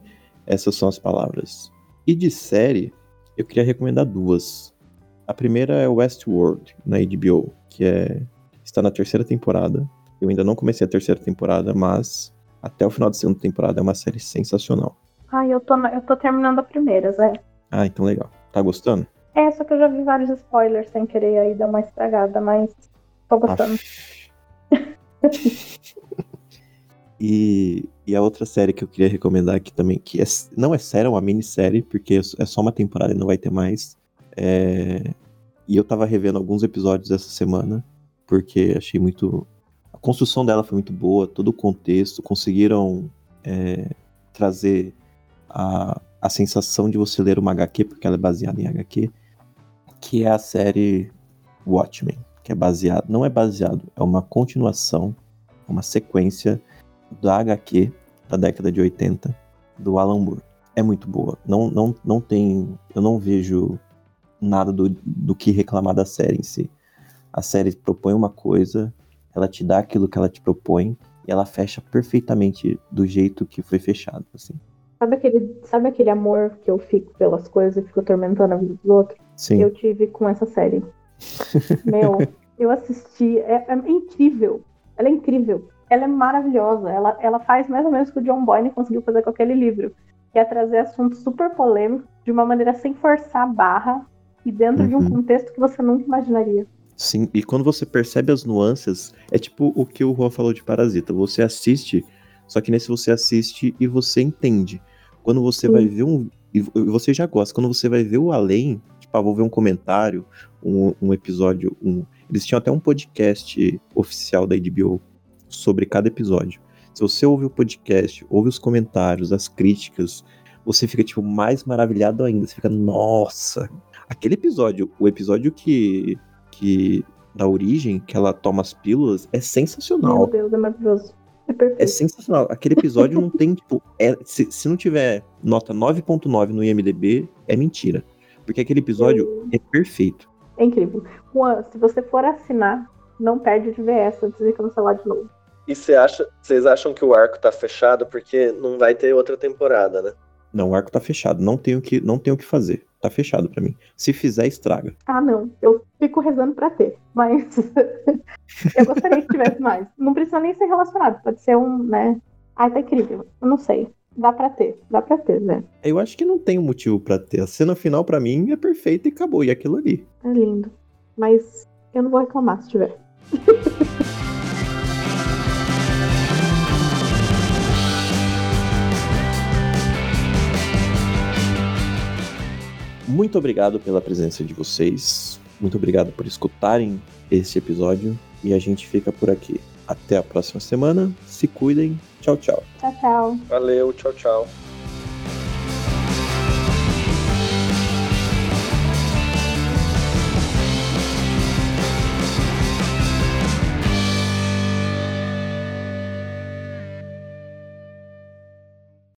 essas são as palavras. E de série, eu queria recomendar duas. A primeira é Westworld, na HBO, que é está na terceira temporada. Eu ainda não comecei a terceira temporada, mas até o final da segunda temporada é uma série sensacional. Ah, eu tô, eu tô terminando a primeira, Zé. Ah, então legal. Tá gostando? É, só que eu já vi vários spoilers sem querer aí dar uma estragada, mas tô gostando. e, e a outra série que eu queria recomendar aqui também, que é, não é série, é uma minissérie, porque é só uma temporada e não vai ter mais. É, e eu tava revendo alguns episódios essa semana, porque achei muito. A construção dela foi muito boa, todo o contexto, conseguiram é, trazer a, a sensação de você ler uma HQ, porque ela é baseada em HQ, que é a série Watchmen, que é baseado, não é baseado, é uma continuação, uma sequência da HQ da década de 80 do Alan Moore. É muito boa. Não, não, não tem, eu não vejo nada do, do que reclamar da série em si. A série propõe uma coisa, ela te dá aquilo que ela te propõe e ela fecha perfeitamente do jeito que foi fechado, assim. Sabe aquele, sabe aquele amor que eu fico pelas coisas e fico atormentando a vida dos outros? Sim. Eu tive com essa série. Meu, eu assisti, é, é, incrível. Ela é incrível. Ela é maravilhosa. Ela, ela faz mais ou menos o que o John Boyne conseguiu fazer com aquele livro. Que é trazer assuntos super polêmicos de uma maneira sem forçar a barra e dentro uhum. de um uhum. contexto que você nunca imaginaria. Sim, e quando você percebe as nuances, é tipo o que o Juan falou de Parasita. Você assiste, só que nesse você assiste e você entende. Quando você Sim. vai ver um. E você já gosta, quando você vai ver o além, tipo, ah, vou ver um comentário, um, um episódio. Um... Eles tinham até um podcast oficial da HBO sobre cada episódio. Se você ouve o podcast, ouve os comentários, as críticas, você fica, tipo, mais maravilhado ainda. Você fica, nossa, aquele episódio, o episódio que. Que da origem, que ela toma as pílulas, é sensacional. Meu Deus, é maravilhoso. É, é sensacional. Aquele episódio não tem, tipo. É, se, se não tiver nota 9.9 no IMDB, é mentira. Porque aquele episódio é perfeito. É incrível. Juan, se você for assinar, não perde de ver essa antes de cancelar de novo. E você acha, vocês acham que o arco tá fechado porque não vai ter outra temporada, né? Não, o arco tá fechado. Não tenho que, não tenho o que fazer. Tá fechado para mim. Se fizer, estraga. Ah, não. Eu fico rezando para ter, mas eu gostaria que tivesse mais. Não precisa nem ser relacionado. Pode ser um, né? Ai, tá incrível. Eu não sei. Dá pra ter, dá pra ter, né? Eu acho que não tem um motivo para ter. A cena final, para mim, é perfeita e acabou. E aquilo ali. É lindo. Mas eu não vou reclamar se tiver. Muito obrigado pela presença de vocês. Muito obrigado por escutarem este episódio. E a gente fica por aqui. Até a próxima semana. Se cuidem. Tchau, tchau. Tchau, tchau. Valeu, tchau, tchau.